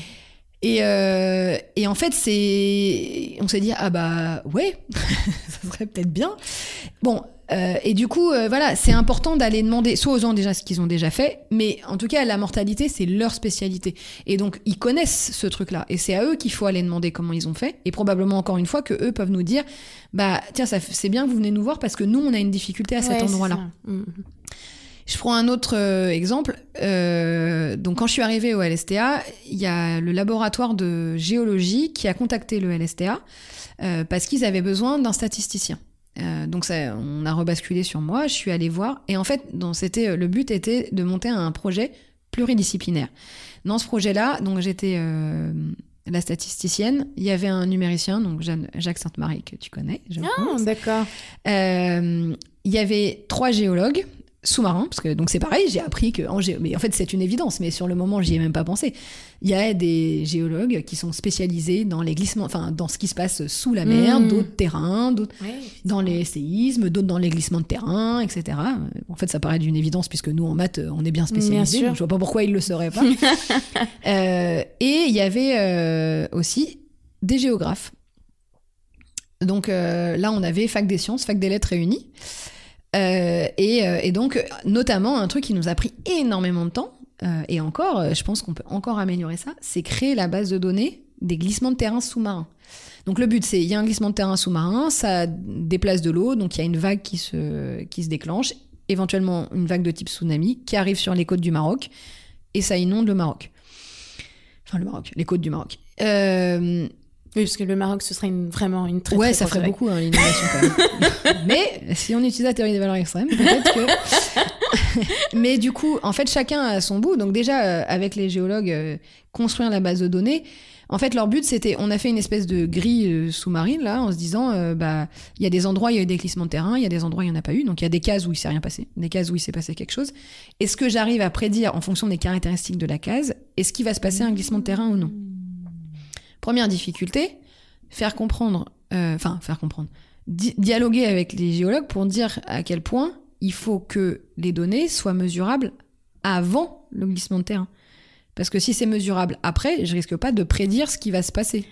Et, euh, et en fait, c'est, on s'est dit ah bah ouais, ça serait peut-être bien. Bon, euh, et du coup, euh, voilà, c'est important d'aller demander soit aux gens déjà ce qu'ils ont déjà fait, mais en tout cas, la mortalité, c'est leur spécialité. Et donc, ils connaissent ce truc-là, et c'est à eux qu'il faut aller demander comment ils ont fait, et probablement encore une fois que eux peuvent nous dire, bah tiens, c'est bien que vous venez nous voir parce que nous, on a une difficulté à cet Ouais, endroit-là. Hmm. Je prends un autre euh, exemple. Euh, donc, quand je suis arrivée au LSTA, il y a le laboratoire de géologie qui a contacté le LSTA euh, parce qu'ils avaient besoin d'un statisticien. Euh, donc, ça, on a rebasculé sur moi. Je suis allée voir et en fait, dans- c'était le but était de monter un projet pluridisciplinaire. Dans ce projet-là, donc j'étais euh, la statisticienne. Il y avait un numéricien, donc Jeanne- Jacques Sainte-Marie que tu connais. je Ah, pense. d'accord. Euh, il y avait trois géologues sous-marins, parce que donc c'est pareil, j'ai appris que en gé- mais en fait c'est une évidence, mais sur le moment j'y ai même pas pensé. Il y a des géologues qui sont spécialisés dans les glissements, enfin dans ce qui se passe sous la mer, Mm. d'autres terrains, d'autres Ouais, dans les séismes, d'autres dans les glissements de terrain, etc. En fait, ça paraît d'une évidence puisque nous, en maths, on est bien spécialisés. donc je vois pas pourquoi ils le sauraient pas. Euh, et il y avait euh, aussi des géographes. Donc euh, là, on avait fac des sciences, fac des lettres réunies. Euh, et, euh, et donc, notamment, un truc qui nous a pris énormément de temps, euh, et encore, je pense qu'on peut encore améliorer ça, c'est créer la base de données des glissements de terrain sous-marins. Donc le but, c'est il y a un glissement de terrain sous-marin, ça déplace de l'eau, donc il y a une vague qui se, qui se déclenche, éventuellement une vague de type tsunami qui arrive sur les côtes du Maroc, et ça inonde le Maroc. Enfin, le Maroc, les côtes du Maroc. Oui, parce que le Maroc, ce serait une- vraiment une très ouais, très ça ferait beaucoup, hein, l'inondation quand même. Mais si on utilise la théorie des valeurs extrêmes, peut-être que. Mais du coup, en fait, chacun a son bout. Donc, déjà, euh, avec les géologues, euh, construire la base de données. En fait, leur but, c'était, on a fait une espèce de grille euh, sous-marine, là, en se disant, euh, bah, il y a des endroits, il y a eu des glissements de terrain, il y a des endroits, il n'y en a pas eu. Donc, il y a des cases où il s'est rien passé, des cases où il s'est passé quelque chose. Est-ce que j'arrive à prédire, en fonction des caractéristiques de la case, est-ce qu'il va se passer un glissement de terrain ou non? Première difficulté, faire comprendre, euh, enfin faire comprendre, di- dialoguer avec les géologues pour dire à quel point il faut que les données soient mesurables avant le glissement de terrain. Parce que si c'est mesurable après, je risque pas de prédire ce qui va se passer.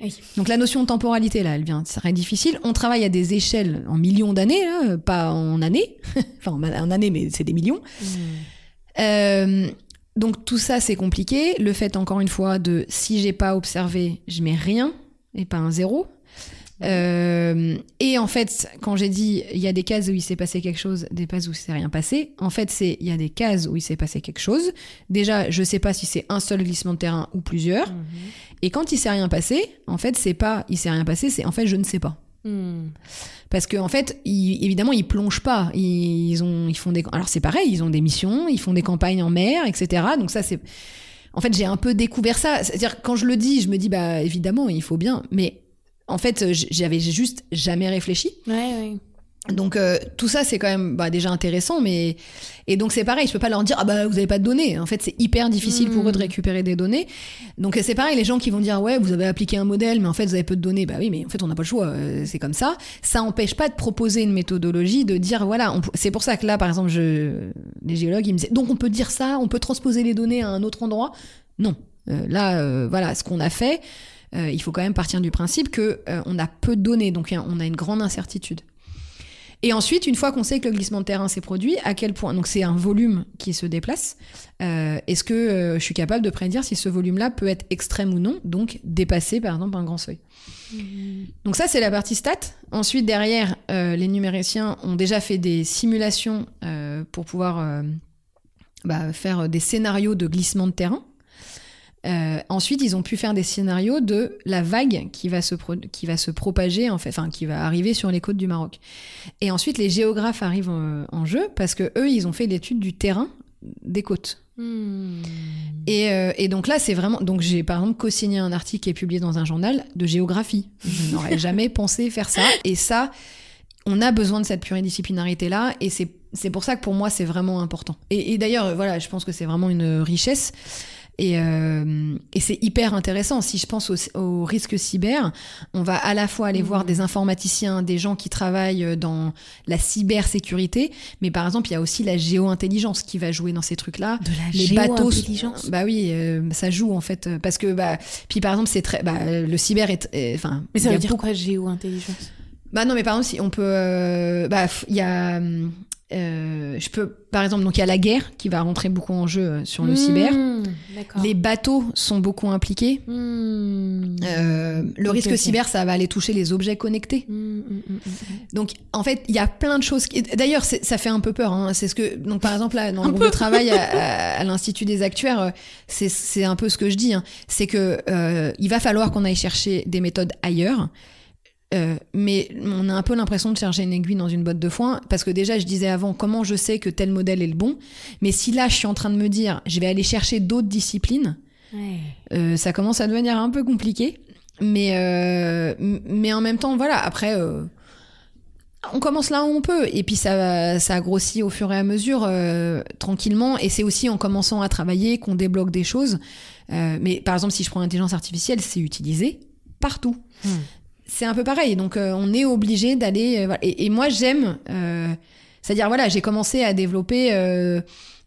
Oui. Donc la notion de temporalité, là, elle vient, ça serait difficile. On travaille à des échelles en millions d'années, pas en années. enfin, en années, mais c'est des millions. Hmm. Euh, donc tout ça c'est compliqué. Le fait encore une fois de si j'ai pas observé, je mets rien et pas un zéro. Euh, et en fait, quand j'ai dit il y a des cases où il s'est passé quelque chose, des cases où il s'est rien passé, en fait c'est il y a des cases où il s'est passé quelque chose. Déjà, je sais pas si c'est un seul glissement de terrain ou plusieurs. Mhm. Et quand il s'est rien passé, en fait, c'est pas il s'est rien passé, c'est en fait je ne sais pas. Hmm. Parce qu'en en fait, évidemment, ils plongent pas. Ils, ont, ils font des. Alors c'est pareil, ils ont des missions, ils font des campagnes en mer, etc. Donc ça, c'est. En fait, j'ai un peu découvert ça. C'est-à-dire quand je le dis, je me dis bah évidemment, il faut bien. Mais en fait, j'avais juste jamais réfléchi. Ouais, ouais. Donc euh, tout ça, c'est quand même bah, déjà intéressant. Mais et donc c'est pareil, je peux pas leur dire ah bah vous avez pas de données. En fait, c'est hyper difficile pour eux de Mm. récupérer des données. Donc c'est pareil, les gens qui vont dire ouais vous avez appliqué un modèle, mais en fait vous avez peu de données. Bah oui, mais en fait on n'a pas le choix. euh, c'est comme ça. Ça empêche pas de proposer une méthodologie, de dire voilà. on C'est pour ça que là, par exemple, je, les géologues ils me disaient donc on peut dire ça, on peut transposer les données à un autre endroit? Non. Euh, là, euh, voilà, ce qu'on a fait, euh, il faut quand même partir du principe que euh, on a peu de données, donc on a une grande incertitude. Et ensuite, une fois qu'on sait que le glissement de terrain s'est produit, à quel point, donc c'est un volume qui se déplace, euh, est-ce que euh, je suis capable de prédire si ce volume-là peut être extrême ou non, donc dépasser par exemple un grand seuil? Donc ça, c'est la partie stat. Ensuite, derrière, euh, les numériciens ont déjà fait des simulations pour pouvoir bah, faire des scénarios de glissement de terrain. Euh, ensuite, ils ont pu faire des scénarios de la vague qui va se, pro- qui va se propager, en fait, enfin, qui va arriver sur les côtes du Maroc. Et ensuite, les géographes arrivent en, en jeu parce que eux, ils ont fait l'étude du terrain des côtes. Hmm. Et, euh, et donc là, c'est vraiment. Donc j'ai par exemple co-signé un article qui est publié dans un journal de géographie. Je n'aurais jamais pensé faire ça. Et ça, on a besoin de cette pluridisciplinarité-là. Et c'est pour ça que pour moi, c'est vraiment important. Et, et d'ailleurs, voilà, je pense que c'est vraiment une richesse. Et, euh, et c'est hyper intéressant. Si je pense au, au risque cyber, on va à la fois aller Mhm. voir des informaticiens, des gens qui travaillent dans la cybersécurité, mais par exemple, il y a aussi la géo-intelligence qui va jouer dans ces trucs-là De la les bateaux bah oui euh, ça joue en fait euh, parce que bah puis par exemple c'est très bah le cyber est enfin Mais ça veut dire beaucoup- quoi, géo-intelligence? Bah non mais par exemple si on peut euh, bah il y a hum, euh, je peux par exemple donc il y a la guerre qui va rentrer beaucoup en jeu euh, sur le cyber Hmm, D'accord. les bateaux sont beaucoup impliqués Hmm. Euh, le risque cyber ça va aller toucher les objets connectés Hmm. Donc, en fait, il y a plein de choses. Qui... D'ailleurs, ça fait un peu peur. Hein. C'est ce que, donc, par exemple, là, dans le groupe de travail à, à- à l'Institut des actuaires, c'est- c'est un peu ce que je dis. hein. C'est que euh, il va falloir qu'on aille chercher des méthodes ailleurs. Euh, mais on a un peu l'impression de chercher une aiguille dans une botte de foin parce que déjà je disais avant comment je sais que tel modèle est le bon? Mais si là je suis en train de me dire je vais aller chercher d'autres disciplines Ouais. euh, ça commence à devenir un peu compliqué. Mais, euh, mais en même temps, voilà, après, on commence là où on peut. Et puis ça, ça grossit au fur et à mesure, tranquillement. Et c'est aussi en commençant à travailler qu'on débloque des choses. Mais par exemple, si je prends l'intelligence artificielle, c'est utilisé partout. Hmm. C'est un peu pareil. Donc euh, on est obligé d'aller. euh, voilà. et, et moi, j'aime. euh, C'est-à-dire, voilà, j'ai commencé à développer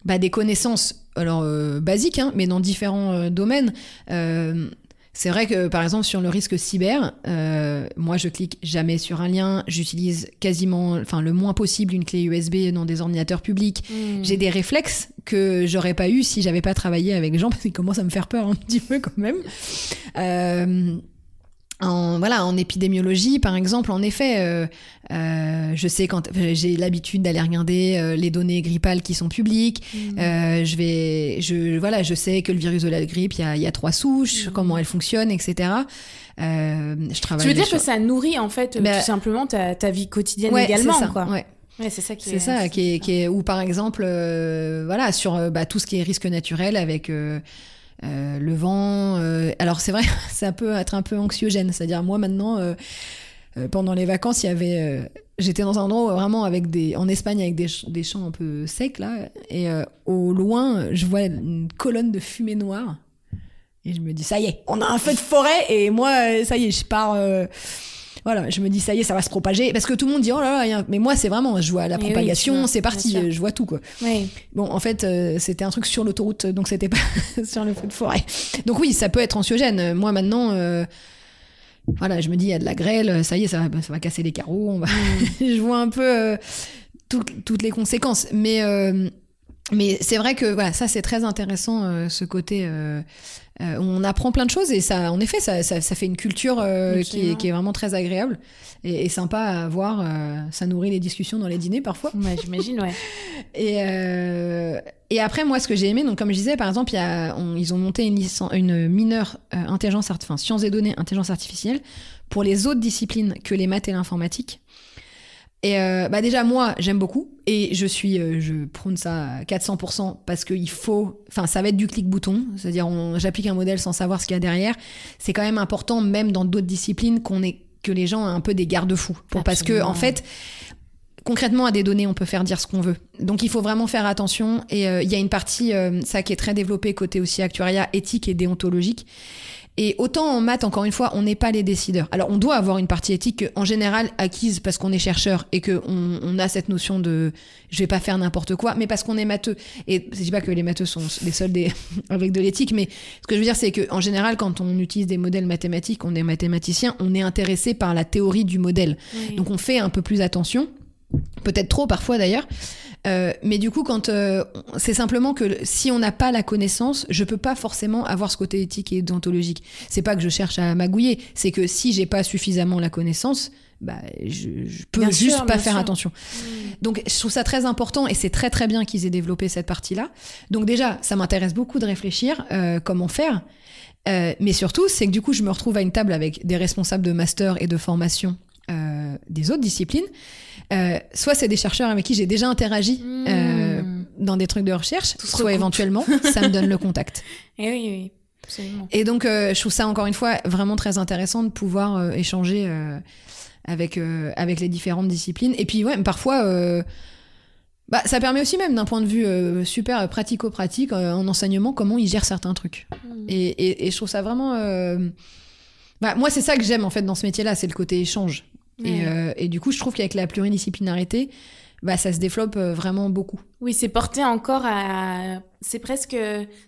bah, des connaissances alors basiques, hein, mais dans différents domaines. C'est vrai que par exemple sur le risque cyber, moi je clique jamais sur un lien, j'utilise quasiment, enfin le moins possible une clé USB dans des ordinateurs publics. Hmm. J'ai des réflexes que j'aurais pas eu si j'avais pas travaillé avec des gens parce qu'ils commencent à me faire peur un petit peu quand même. En, voilà, en épidémiologie, par exemple, en effet, euh, euh, je sais quand j'ai l'habitude d'aller regarder euh, les données grippales qui sont publiques. Euh, je vais, je voilà, je sais que le virus de la grippe, il y a, y a trois souches, Mhm. comment elles fonctionnent, etc. Je travaille. Tu veux dire que ça nourrit en fait Bah, tout simplement ta, ta vie quotidienne ouais, également ça, quoi. ouais. Ouais, c'est ça qui C'est ça, qui est, qui est, ou par exemple, voilà, sur bah, tout ce qui est risque naturel avec euh, le vent. euh, alors c'est vrai, ça peut être un peu anxiogène. C'est-à-dire moi maintenant, euh, pendant les vacances, il y avait, j'étais dans un endroit vraiment avec des, en Espagne avec des, des champs un peu secs là, et au loin, je vois une colonne de fumée noire. Et je me dis, ça y est, on a un feu de forêt, et moi, ça y est, je pars. Voilà, je me dis, ça y est, ça va se propager. Parce que tout le monde dit, oh là là, mais moi, c'est vraiment, je vois la Eh propagation, c'est parti, je vois tout, quoi. Bon, en fait, euh, c'était un truc sur l'autoroute, donc c'était pas sur le feu de forêt. Donc oui, ça peut être anxiogène. Moi, maintenant, euh, voilà, je me dis, il y a de la grêle, ça y est, ça va, ça va casser les carreaux. On va... je vois un peu euh, tout- toutes les conséquences. Mais, mais c'est vrai que voilà, ça c'est très intéressant euh, ce côté. Euh, euh, on apprend plein de choses et ça, en effet, ça, ça, ça fait une culture euh, qui, est, qui, est, vraiment très agréable et, et sympa à voir. Euh, ça nourrit les discussions dans les dîners parfois. Ouais, j'imagine, ouais. et, et après, moi, ce que j'ai aimé, donc comme je disais, par exemple, y a, on, ils ont monté une, une mineure intelligence, enfin sciences et données, intelligence artificielle pour les autres disciplines que les maths et l'informatique. Et euh, bah déjà moi j'aime beaucoup. Et je suis euh, je prône ça à 400% parce qu'il faut enfin ça va être du clic bouton c'est-à-dire j'applique un modèle sans savoir ce qu'il y a derrière. C'est quand même important même dans d'autres disciplines qu'on ait que les gens aient un peu des garde-fous. Parce que en fait concrètement à des données on peut faire dire ce qu'on veut. Donc il faut vraiment faire attention. Et euh, il y a une partie ça qui est très développée côté aussi actuariat éthique et déontologique et autant en maths, encore une fois, on n'est pas les décideurs. Alors on doit avoir une partie éthique en général acquise parce qu'on est chercheur et qu'on on a cette notion de je vais pas faire n'importe quoi, mais parce qu'on est matheux. Et je dis pas que les matheux sont les seuls des avec de l'éthique, mais ce que je veux dire c'est que en général, quand on utilise des modèles mathématiques, on est mathématicien, on est intéressé par la théorie du modèle. Oui. Donc on fait un peu plus attention, peut-être trop parfois d'ailleurs. Euh, mais du coup, quand euh, c'est simplement que si on n'a pas la connaissance, je peux pas forcément avoir ce côté éthique et déontologique. C'est pas que je cherche à magouiller, c'est que si j'ai pas suffisamment la connaissance, bah, je, je peux bien juste sûr, pas faire sûr. attention. Mmh. Donc, je trouve ça très important et c'est très très bien qu'ils aient développé cette partie-là. Donc déjà, ça m'intéresse beaucoup de réfléchir euh, comment faire. Euh, mais surtout, c'est que du coup, je me retrouve à une table avec des responsables de master et de formation euh, des autres disciplines. Euh, soit c'est des chercheurs avec qui j'ai déjà interagi mmh. euh, dans des trucs de recherche, soit éventuellement, ça me donne le contact. Et oui, oui. Absolument. Et donc, euh, je trouve ça encore une fois vraiment très intéressant de pouvoir euh, échanger euh, avec, avec les différentes disciplines. Et puis, ouais, parfois, bah, ça permet aussi même d'un point de vue super pratico-pratique en enseignement comment ils gèrent certains trucs. Mmh. Et, et, et, je trouve ça vraiment. Bah, moi, c'est ça que j'aime en fait dans ce métier-là, c'est le côté échange. Ouais. Et, euh, et, du coup, je trouve qu'avec la pluridisciplinarité, bah, ça se développe euh, vraiment beaucoup. Oui, c'est porté encore à. C'est presque.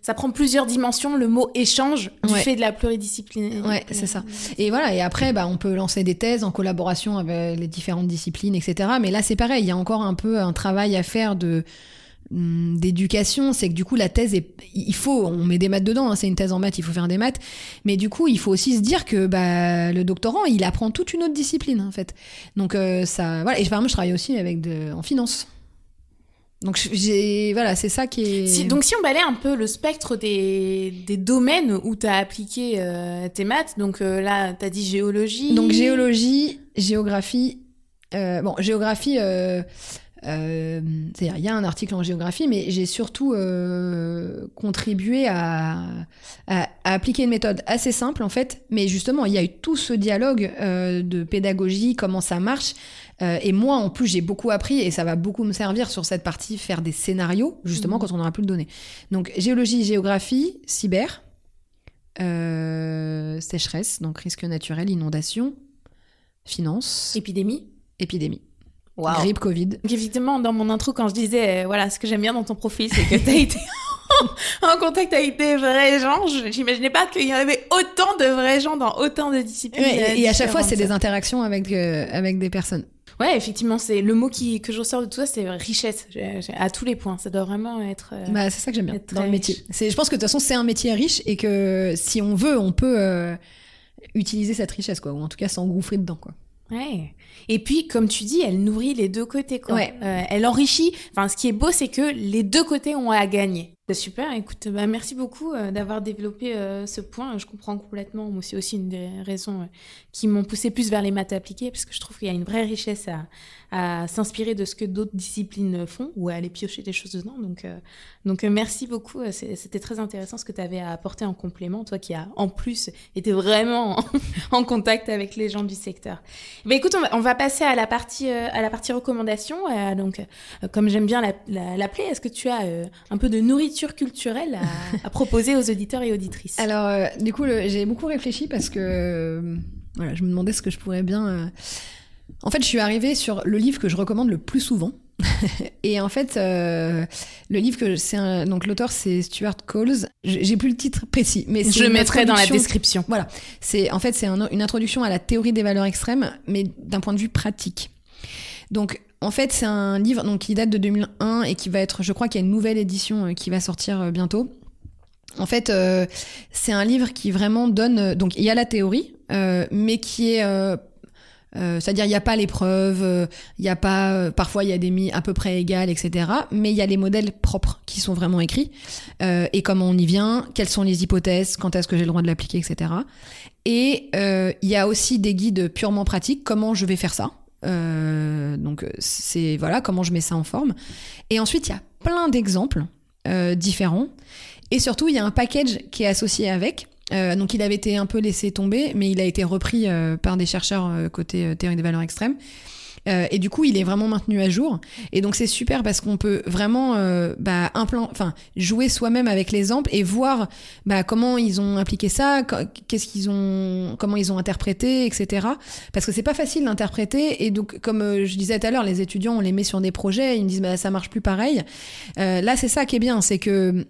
Ça prend plusieurs dimensions, le mot échange, du ouais. fait de la pluridiscipline. Ouais, c'est ça. Et voilà, et après, bah, on peut lancer des thèses en collaboration avec les différentes disciplines, etc. Mais là, c'est pareil, il y a encore un peu un travail à faire de d'éducation, c'est que du coup la thèse est, il faut, on met des maths dedans, hein, c'est une thèse en maths, il faut faire des maths, mais du coup il faut aussi se dire que bah, le doctorant il apprend toute une autre discipline en fait. Donc euh, ça, voilà. Et par exemple je travaille aussi avec de, en finance. Donc j'ai voilà, c'est ça qui est. Si, donc si on balaye un peu le spectre des, des domaines où tu as appliqué euh, tes maths, donc euh, là tu as dit géologie. Donc géologie, géographie, bon géographie. Euh, c'est-à-dire, il y a un article en géographie, mais j'ai surtout euh, contribué à, à, à, appliquer une méthode assez simple, en fait. Mais justement, il y a eu tout ce dialogue euh, de pédagogie, comment ça marche. Euh, et moi, en plus, j'ai beaucoup appris et ça va beaucoup me servir sur cette partie, faire des scénarios, justement, mmh. quand on n'aura plus de données. Donc, géologie, géographie, cyber, euh, sécheresse, donc risque naturel, inondation, finance. Épidémie. Épidémie. Wow. Grippe, Covid. Donc, évidemment, dans mon intro, quand je disais, euh, voilà, ce que j'aime bien dans ton profil, c'est que tu as été en contact avec des vrais gens. J'imaginais pas qu'il y avait autant de vrais gens dans autant de disciplines. et, et, à chaque fois, c'est des interactions avec, euh, avec des personnes. Ouais, effectivement, c'est le mot qui, que je ressors de tout ça, c'est richesse à tous les points. Ça doit vraiment être. Euh, bah, c'est ça que j'aime bien dans le métier. C'est, je pense que de toute façon, c'est un métier riche et que si on veut, on peut euh, utiliser cette richesse, quoi, ou en tout cas s'engouffrer dedans, quoi. Ouais. Et puis, comme tu dis, elle nourrit les deux côtés, quoi. Ouais. Euh, elle enrichit. Enfin, ce qui est beau, c'est que les deux côtés ont à gagner. C'est super. Écoute, bah, merci beaucoup euh, d'avoir développé euh, ce point. Je comprends complètement. Moi, c'est aussi une des raisons qui m'ont poussé plus vers les maths appliquées, parce que je trouve qu'il y a une vraie richesse à, à s'inspirer de ce que d'autres disciplines font ou à aller piocher des choses dedans. Donc, euh, donc merci beaucoup. C'était très intéressant ce que tu avais à apporter en complément, toi qui as en plus été vraiment en, contact avec les gens du secteur. Bah, écoute, on va, on va, passer à la partie, à la partie recommandation. donc, comme j'aime bien l'appeler, la, la, est-ce que tu as un peu de nourriture culturelle à, à, proposer aux auditeurs et auditrices? Alors, euh, du coup, j'ai beaucoup réfléchi parce que euh, voilà, je me demandais ce que je pourrais bien. Euh... En fait, je suis arrivée sur le livre que je recommande le plus souvent. et en fait, euh, le livre que c'est un... donc l'auteur c'est Stuart Coles. J'ai plus le titre précis, mais je le mettrai dans la description. Voilà, c'est en fait c'est un, une introduction à la théorie des valeurs extrêmes, mais d'un point de vue pratique. Donc en fait, c'est un livre donc, qui date de 2001 et qui va être, je crois qu'il y a une nouvelle édition qui va sortir bientôt. En fait, c'est un livre qui vraiment donne. donc, il y a la théorie, mais qui est euh, c'est-à-dire, il n'y a pas l'épreuve, euh, il a pas, euh, parfois il y a des mi à peu près égales, etc. Mais il y a les modèles propres qui sont vraiment écrits et comment on y vient, quelles sont les hypothèses, quand est-ce que j'ai le droit de l'appliquer, etc. Et il y a aussi des guides purement pratiques, comment je vais faire ça. donc c'est voilà comment je mets ça en forme. Et ensuite il y a plein d'exemples différents. Et surtout il y a un package qui est associé avec. Euh, donc il avait été un peu laissé tomber, mais il a été repris euh, par des chercheurs euh, côté théorie des valeurs extrêmes. et du coup, il est vraiment maintenu à jour. Et donc c'est super parce qu'on peut vraiment bah, enfin jouer soi-même avec l'exemple et voir bah, comment ils ont appliqué ça, qu'est-ce qu'ils ont, comment ils ont interprété, etc. Parce que c'est pas facile d'interpréter. Et donc, comme je disais tout à l'heure, les étudiants on les met sur des projets, ils me disent bah ça marche plus pareil. là, c'est ça qui est bien, c'est que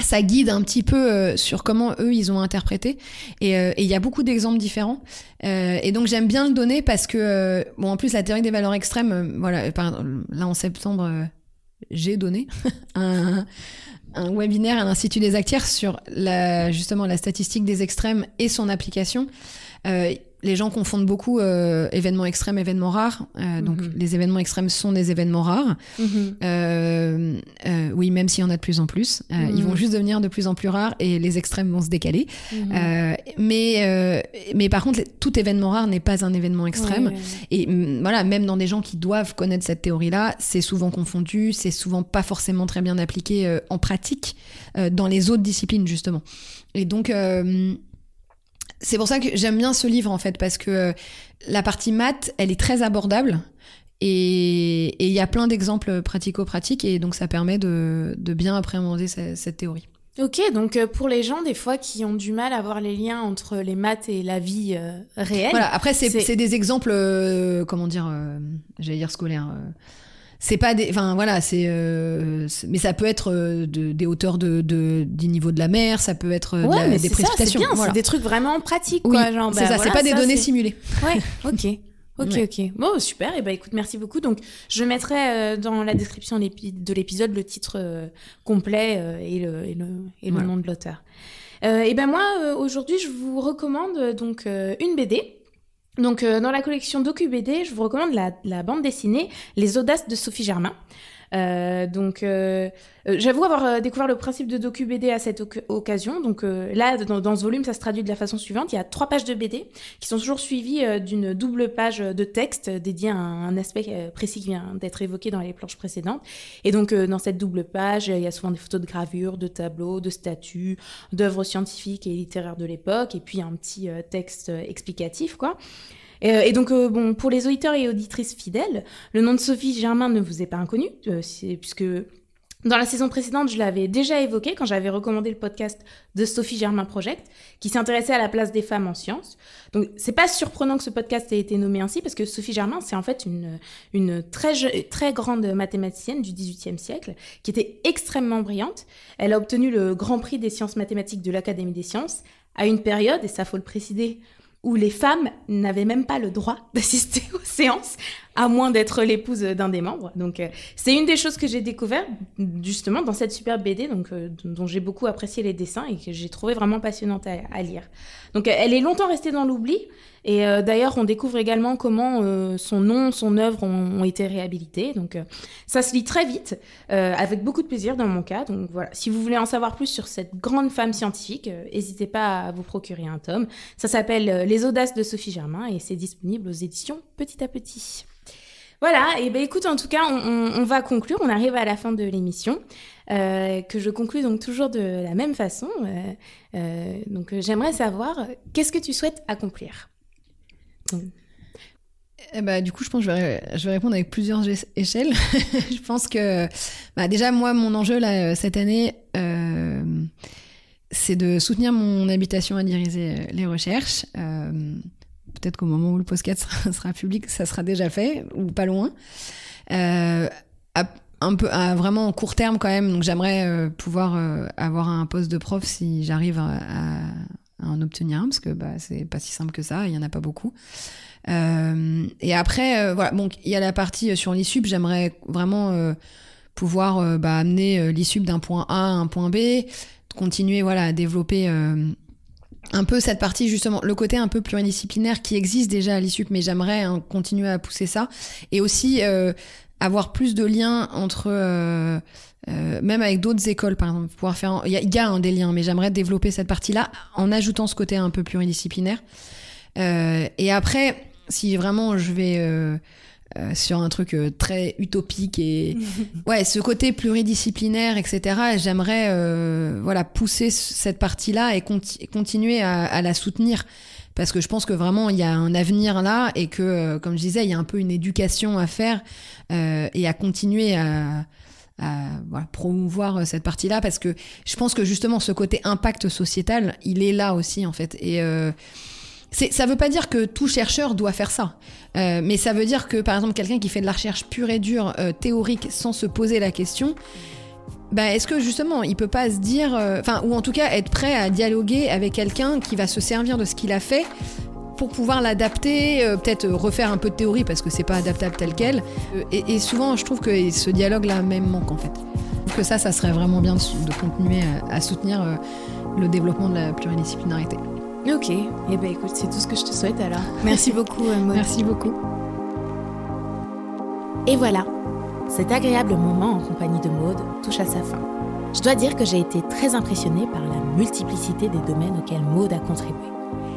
ça guide un petit peu euh, sur comment eux ils ont interprété. Euh, et il y a beaucoup d'exemples différents. Euh, et donc j'aime bien le donner parce que bon en plus la théorie des valeurs extrêmes voilà là en septembre j'ai donné un, un, webinaire à l'institut des actières sur la justement la statistique des extrêmes et son application les gens confondent beaucoup euh, événements extrêmes, événements rares. Euh, donc mhm. les événements extrêmes sont des événements rares. Mhm. Euh, oui, même s'il y en a de plus en plus, ils vont mhm. juste devenir de plus en plus rares et les extrêmes vont se décaler. mais mais par contre, tout événement rare n'est pas un événement extrême. Et mm, voilà, même dans des gens qui doivent connaître cette théorie-là, c'est souvent confondu, c'est souvent pas forcément très bien appliqué en pratique dans les autres disciplines justement. Et donc c'est pour ça que j'aime bien ce livre en fait, parce que euh, la partie maths, elle est très abordable. Et il y a plein d'exemples pratico-pratiques, et donc ça permet de, bien appréhender cette, théorie. Ok, donc euh, pour les gens des fois qui ont du mal à voir les liens entre les maths et la vie euh, réelle. Voilà, après c'est des exemples, comment dire, j'allais dire scolaires c'est pas des enfin voilà c'est euh, mais ça peut être euh, de, des hauteurs de, de, du niveau de la mer ça peut être ouais, des précipitations c'est des trucs vraiment pratiques oui, quoi genre c'est bah, ça c'est pas des données simulées ouais ok Ok, ok. Bon, super. Et eh ben, écoute, merci beaucoup. Donc, je mettrai euh, dans la description de l'épisode le titre complet et le, et le, et le nom de l'auteur. et ben moi, aujourd'hui, je vous recommande donc une BD donc, euh, dans la collection DocuBD, je vous recommande la, bande dessinée Les Audaces de Sophie Germain. Euh, donc, euh, j'avoue avoir découvert le principe de DocuBD à cette occasion. Donc là, dans, ce volume, ça se traduit de la façon suivante. Il y a trois pages de BD qui sont toujours suivies d'une double page de texte dédiée à un, aspect précis qui vient d'être évoqué dans les planches précédentes. Et donc, dans cette double page, il y a souvent des photos de gravures, de tableaux, de statues, d'œuvres scientifiques et littéraires de l'époque, et puis un petit texte explicatif, quoi. Euh, et donc, euh, bon, pour les auditeurs et auditrices fidèles, le nom de Sophie Germain ne vous est pas inconnu, euh, puisque dans la saison précédente, je l'avais déjà évoqué quand j'avais recommandé le podcast de Sophie Germain Project, qui s'intéressait à la place des femmes en sciences. Donc, c'est pas surprenant que ce podcast ait été nommé ainsi, parce que Sophie Germain, c'est en fait une, une très, très grande mathématicienne du XVIIIe siècle, qui était extrêmement brillante. Elle a obtenu le Grand Prix des sciences mathématiques de l'Académie des sciences à une période, et ça faut le préciser, où les femmes n'avaient même pas le droit d'assister aux séances, à moins d'être l'épouse d'un des membres. Donc, euh, c'est une des choses que j'ai découvert justement dans cette superbe BD, donc, euh, dont j'ai beaucoup apprécié les dessins et que j'ai trouvé vraiment passionnante à, lire. Donc, elle est longtemps restée dans l'oubli. Et euh, d'ailleurs, on découvre également comment son nom, son œuvre ont, été réhabilités. Donc, ça se lit très vite, avec beaucoup de plaisir dans mon cas. Donc, voilà. Si vous voulez en savoir plus sur cette grande femme scientifique, n'hésitez pas à vous procurer un tome. Ça s'appelle Les Audaces de Sophie Germain et c'est disponible aux éditions Petit à Petit. Voilà, et ben écoute, en tout cas, on, va conclure. On arrive à la fin de l'émission, euh, que je conclue donc toujours de la même façon. Euh, euh, donc, j'aimerais savoir, qu'est-ce que tu souhaites accomplir? Eh ben, du coup, je pense que je vais, répondre avec plusieurs échelles. je pense que, bah, déjà, moi, mon enjeu là, cette année, c'est de soutenir mon habitation à diriger les recherches peut-être qu'au moment où le podcast sera, public, ça sera déjà fait, ou pas loin. Euh, un peu vraiment en court terme quand même, donc j'aimerais euh, pouvoir euh, avoir un poste de prof si j'arrive à, en obtenir un parce que bah, c'est pas si simple que ça, il y en a pas beaucoup. Et après, voilà, bon, il y a la partie sur l'ISUP, j'aimerais vraiment pouvoir bah, amener l'ISUP d'un point A à un point B, continuer voilà, à développer un peu cette partie justement le côté un peu pluridisciplinaire qui existe déjà à l'ISUP mais j'aimerais hein, continuer à pousser ça. Et aussi euh, avoir plus de liens entre euh, euh, même avec d'autres écoles par exemple pouvoir faire il y a, des liens mais j'aimerais développer cette partie là en ajoutant ce côté un peu pluridisciplinaire. Et après si vraiment je vais euh, sur un truc euh, très utopique et ouais ce côté pluridisciplinaire etc j'aimerais euh, voilà pousser cette partie là et continuer à, la soutenir. Parce que je pense que vraiment il y a un avenir là et que comme je disais il y a un peu une éducation à faire et à continuer à, promouvoir cette partie là parce que je pense que justement ce côté impact sociétal il est là aussi en fait. Et ça veut pas dire que tout chercheur doit faire ça, euh, mais ça veut dire que par exemple quelqu'un qui fait de la recherche pure et dure, euh, théorique, sans se poser la question, bah, est-ce que justement il peut pas se dire, euh, enfin ou en tout cas être prêt à dialoguer avec quelqu'un qui va se servir de ce qu'il a fait pour pouvoir l'adapter, peut-être refaire un peu de théorie parce que c'est pas adaptable tel quel. Et, souvent, je trouve que ce dialogue-là même manque en fait. Que ça, ça serait vraiment bien de, continuer à soutenir le développement de la pluridisciplinarité. Ok, et eh ben écoute, c'est tout ce que je te souhaite alors. Merci beaucoup, Maud. Merci beaucoup. Et voilà, cet agréable moment en compagnie de Maud touche à sa fin. Je dois dire que j'ai été très impressionnée par la multiplicité des domaines auxquels Maud a contribué.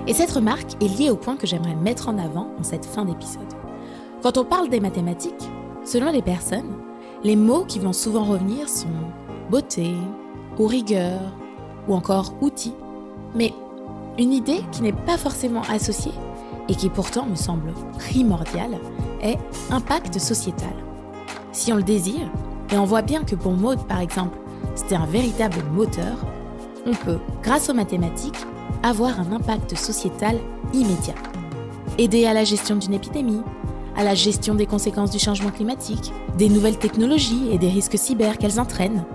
Et cette remarque est liée au point que j'aimerais mettre en avant en cette fin d'épisode. Quand on parle des mathématiques, selon les personnes, les mots qui vont souvent revenir sont beauté, ou rigueur, ou encore outil. Mais une idée qui n'est pas forcément associée et qui pourtant me semble primordiale est impact sociétal. Si on le désire, et on voit bien que pour Maud par exemple, c'était un véritable moteur, on peut, grâce aux mathématiques, avoir un impact sociétal immédiat. Aider à la gestion d'une épidémie, à la gestion des conséquences du changement climatique, des nouvelles technologies et des risques cyber qu'elles entraînent.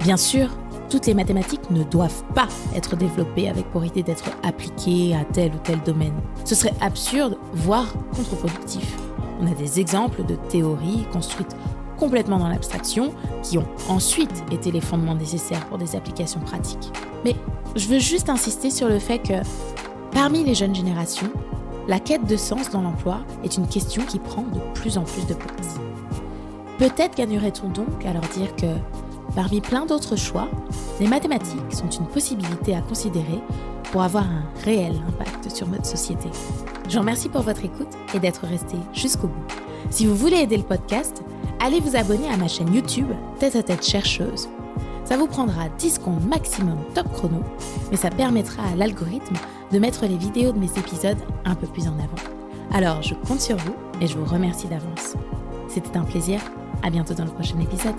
Bien sûr, toutes les mathématiques ne doivent pas être développées avec pour idée d'être appliquées à tel ou tel domaine. Ce serait absurde, voire contre-productif. On a des exemples de théories construites complètement dans l'abstraction qui ont ensuite été les fondements nécessaires pour des applications pratiques. Mais je veux juste insister sur le fait que parmi les jeunes générations, la quête de sens dans l'emploi est une question qui prend de plus en plus de place. Peut-être gagnerait-on donc à leur dire que Parmi plein d'autres choix, les mathématiques sont une possibilité à considérer pour avoir un réel impact sur notre société. Je vous remercie pour votre écoute et d'être resté jusqu'au bout. Si vous voulez aider le podcast, allez vous abonner à ma chaîne YouTube Tête à Tête Chercheuse. Ça vous prendra 10 secondes maximum top chrono, mais ça permettra à l'algorithme de mettre les vidéos de mes épisodes un peu plus en avant. Alors je compte sur vous et je vous remercie d'avance. C'était un plaisir, à bientôt dans le prochain épisode.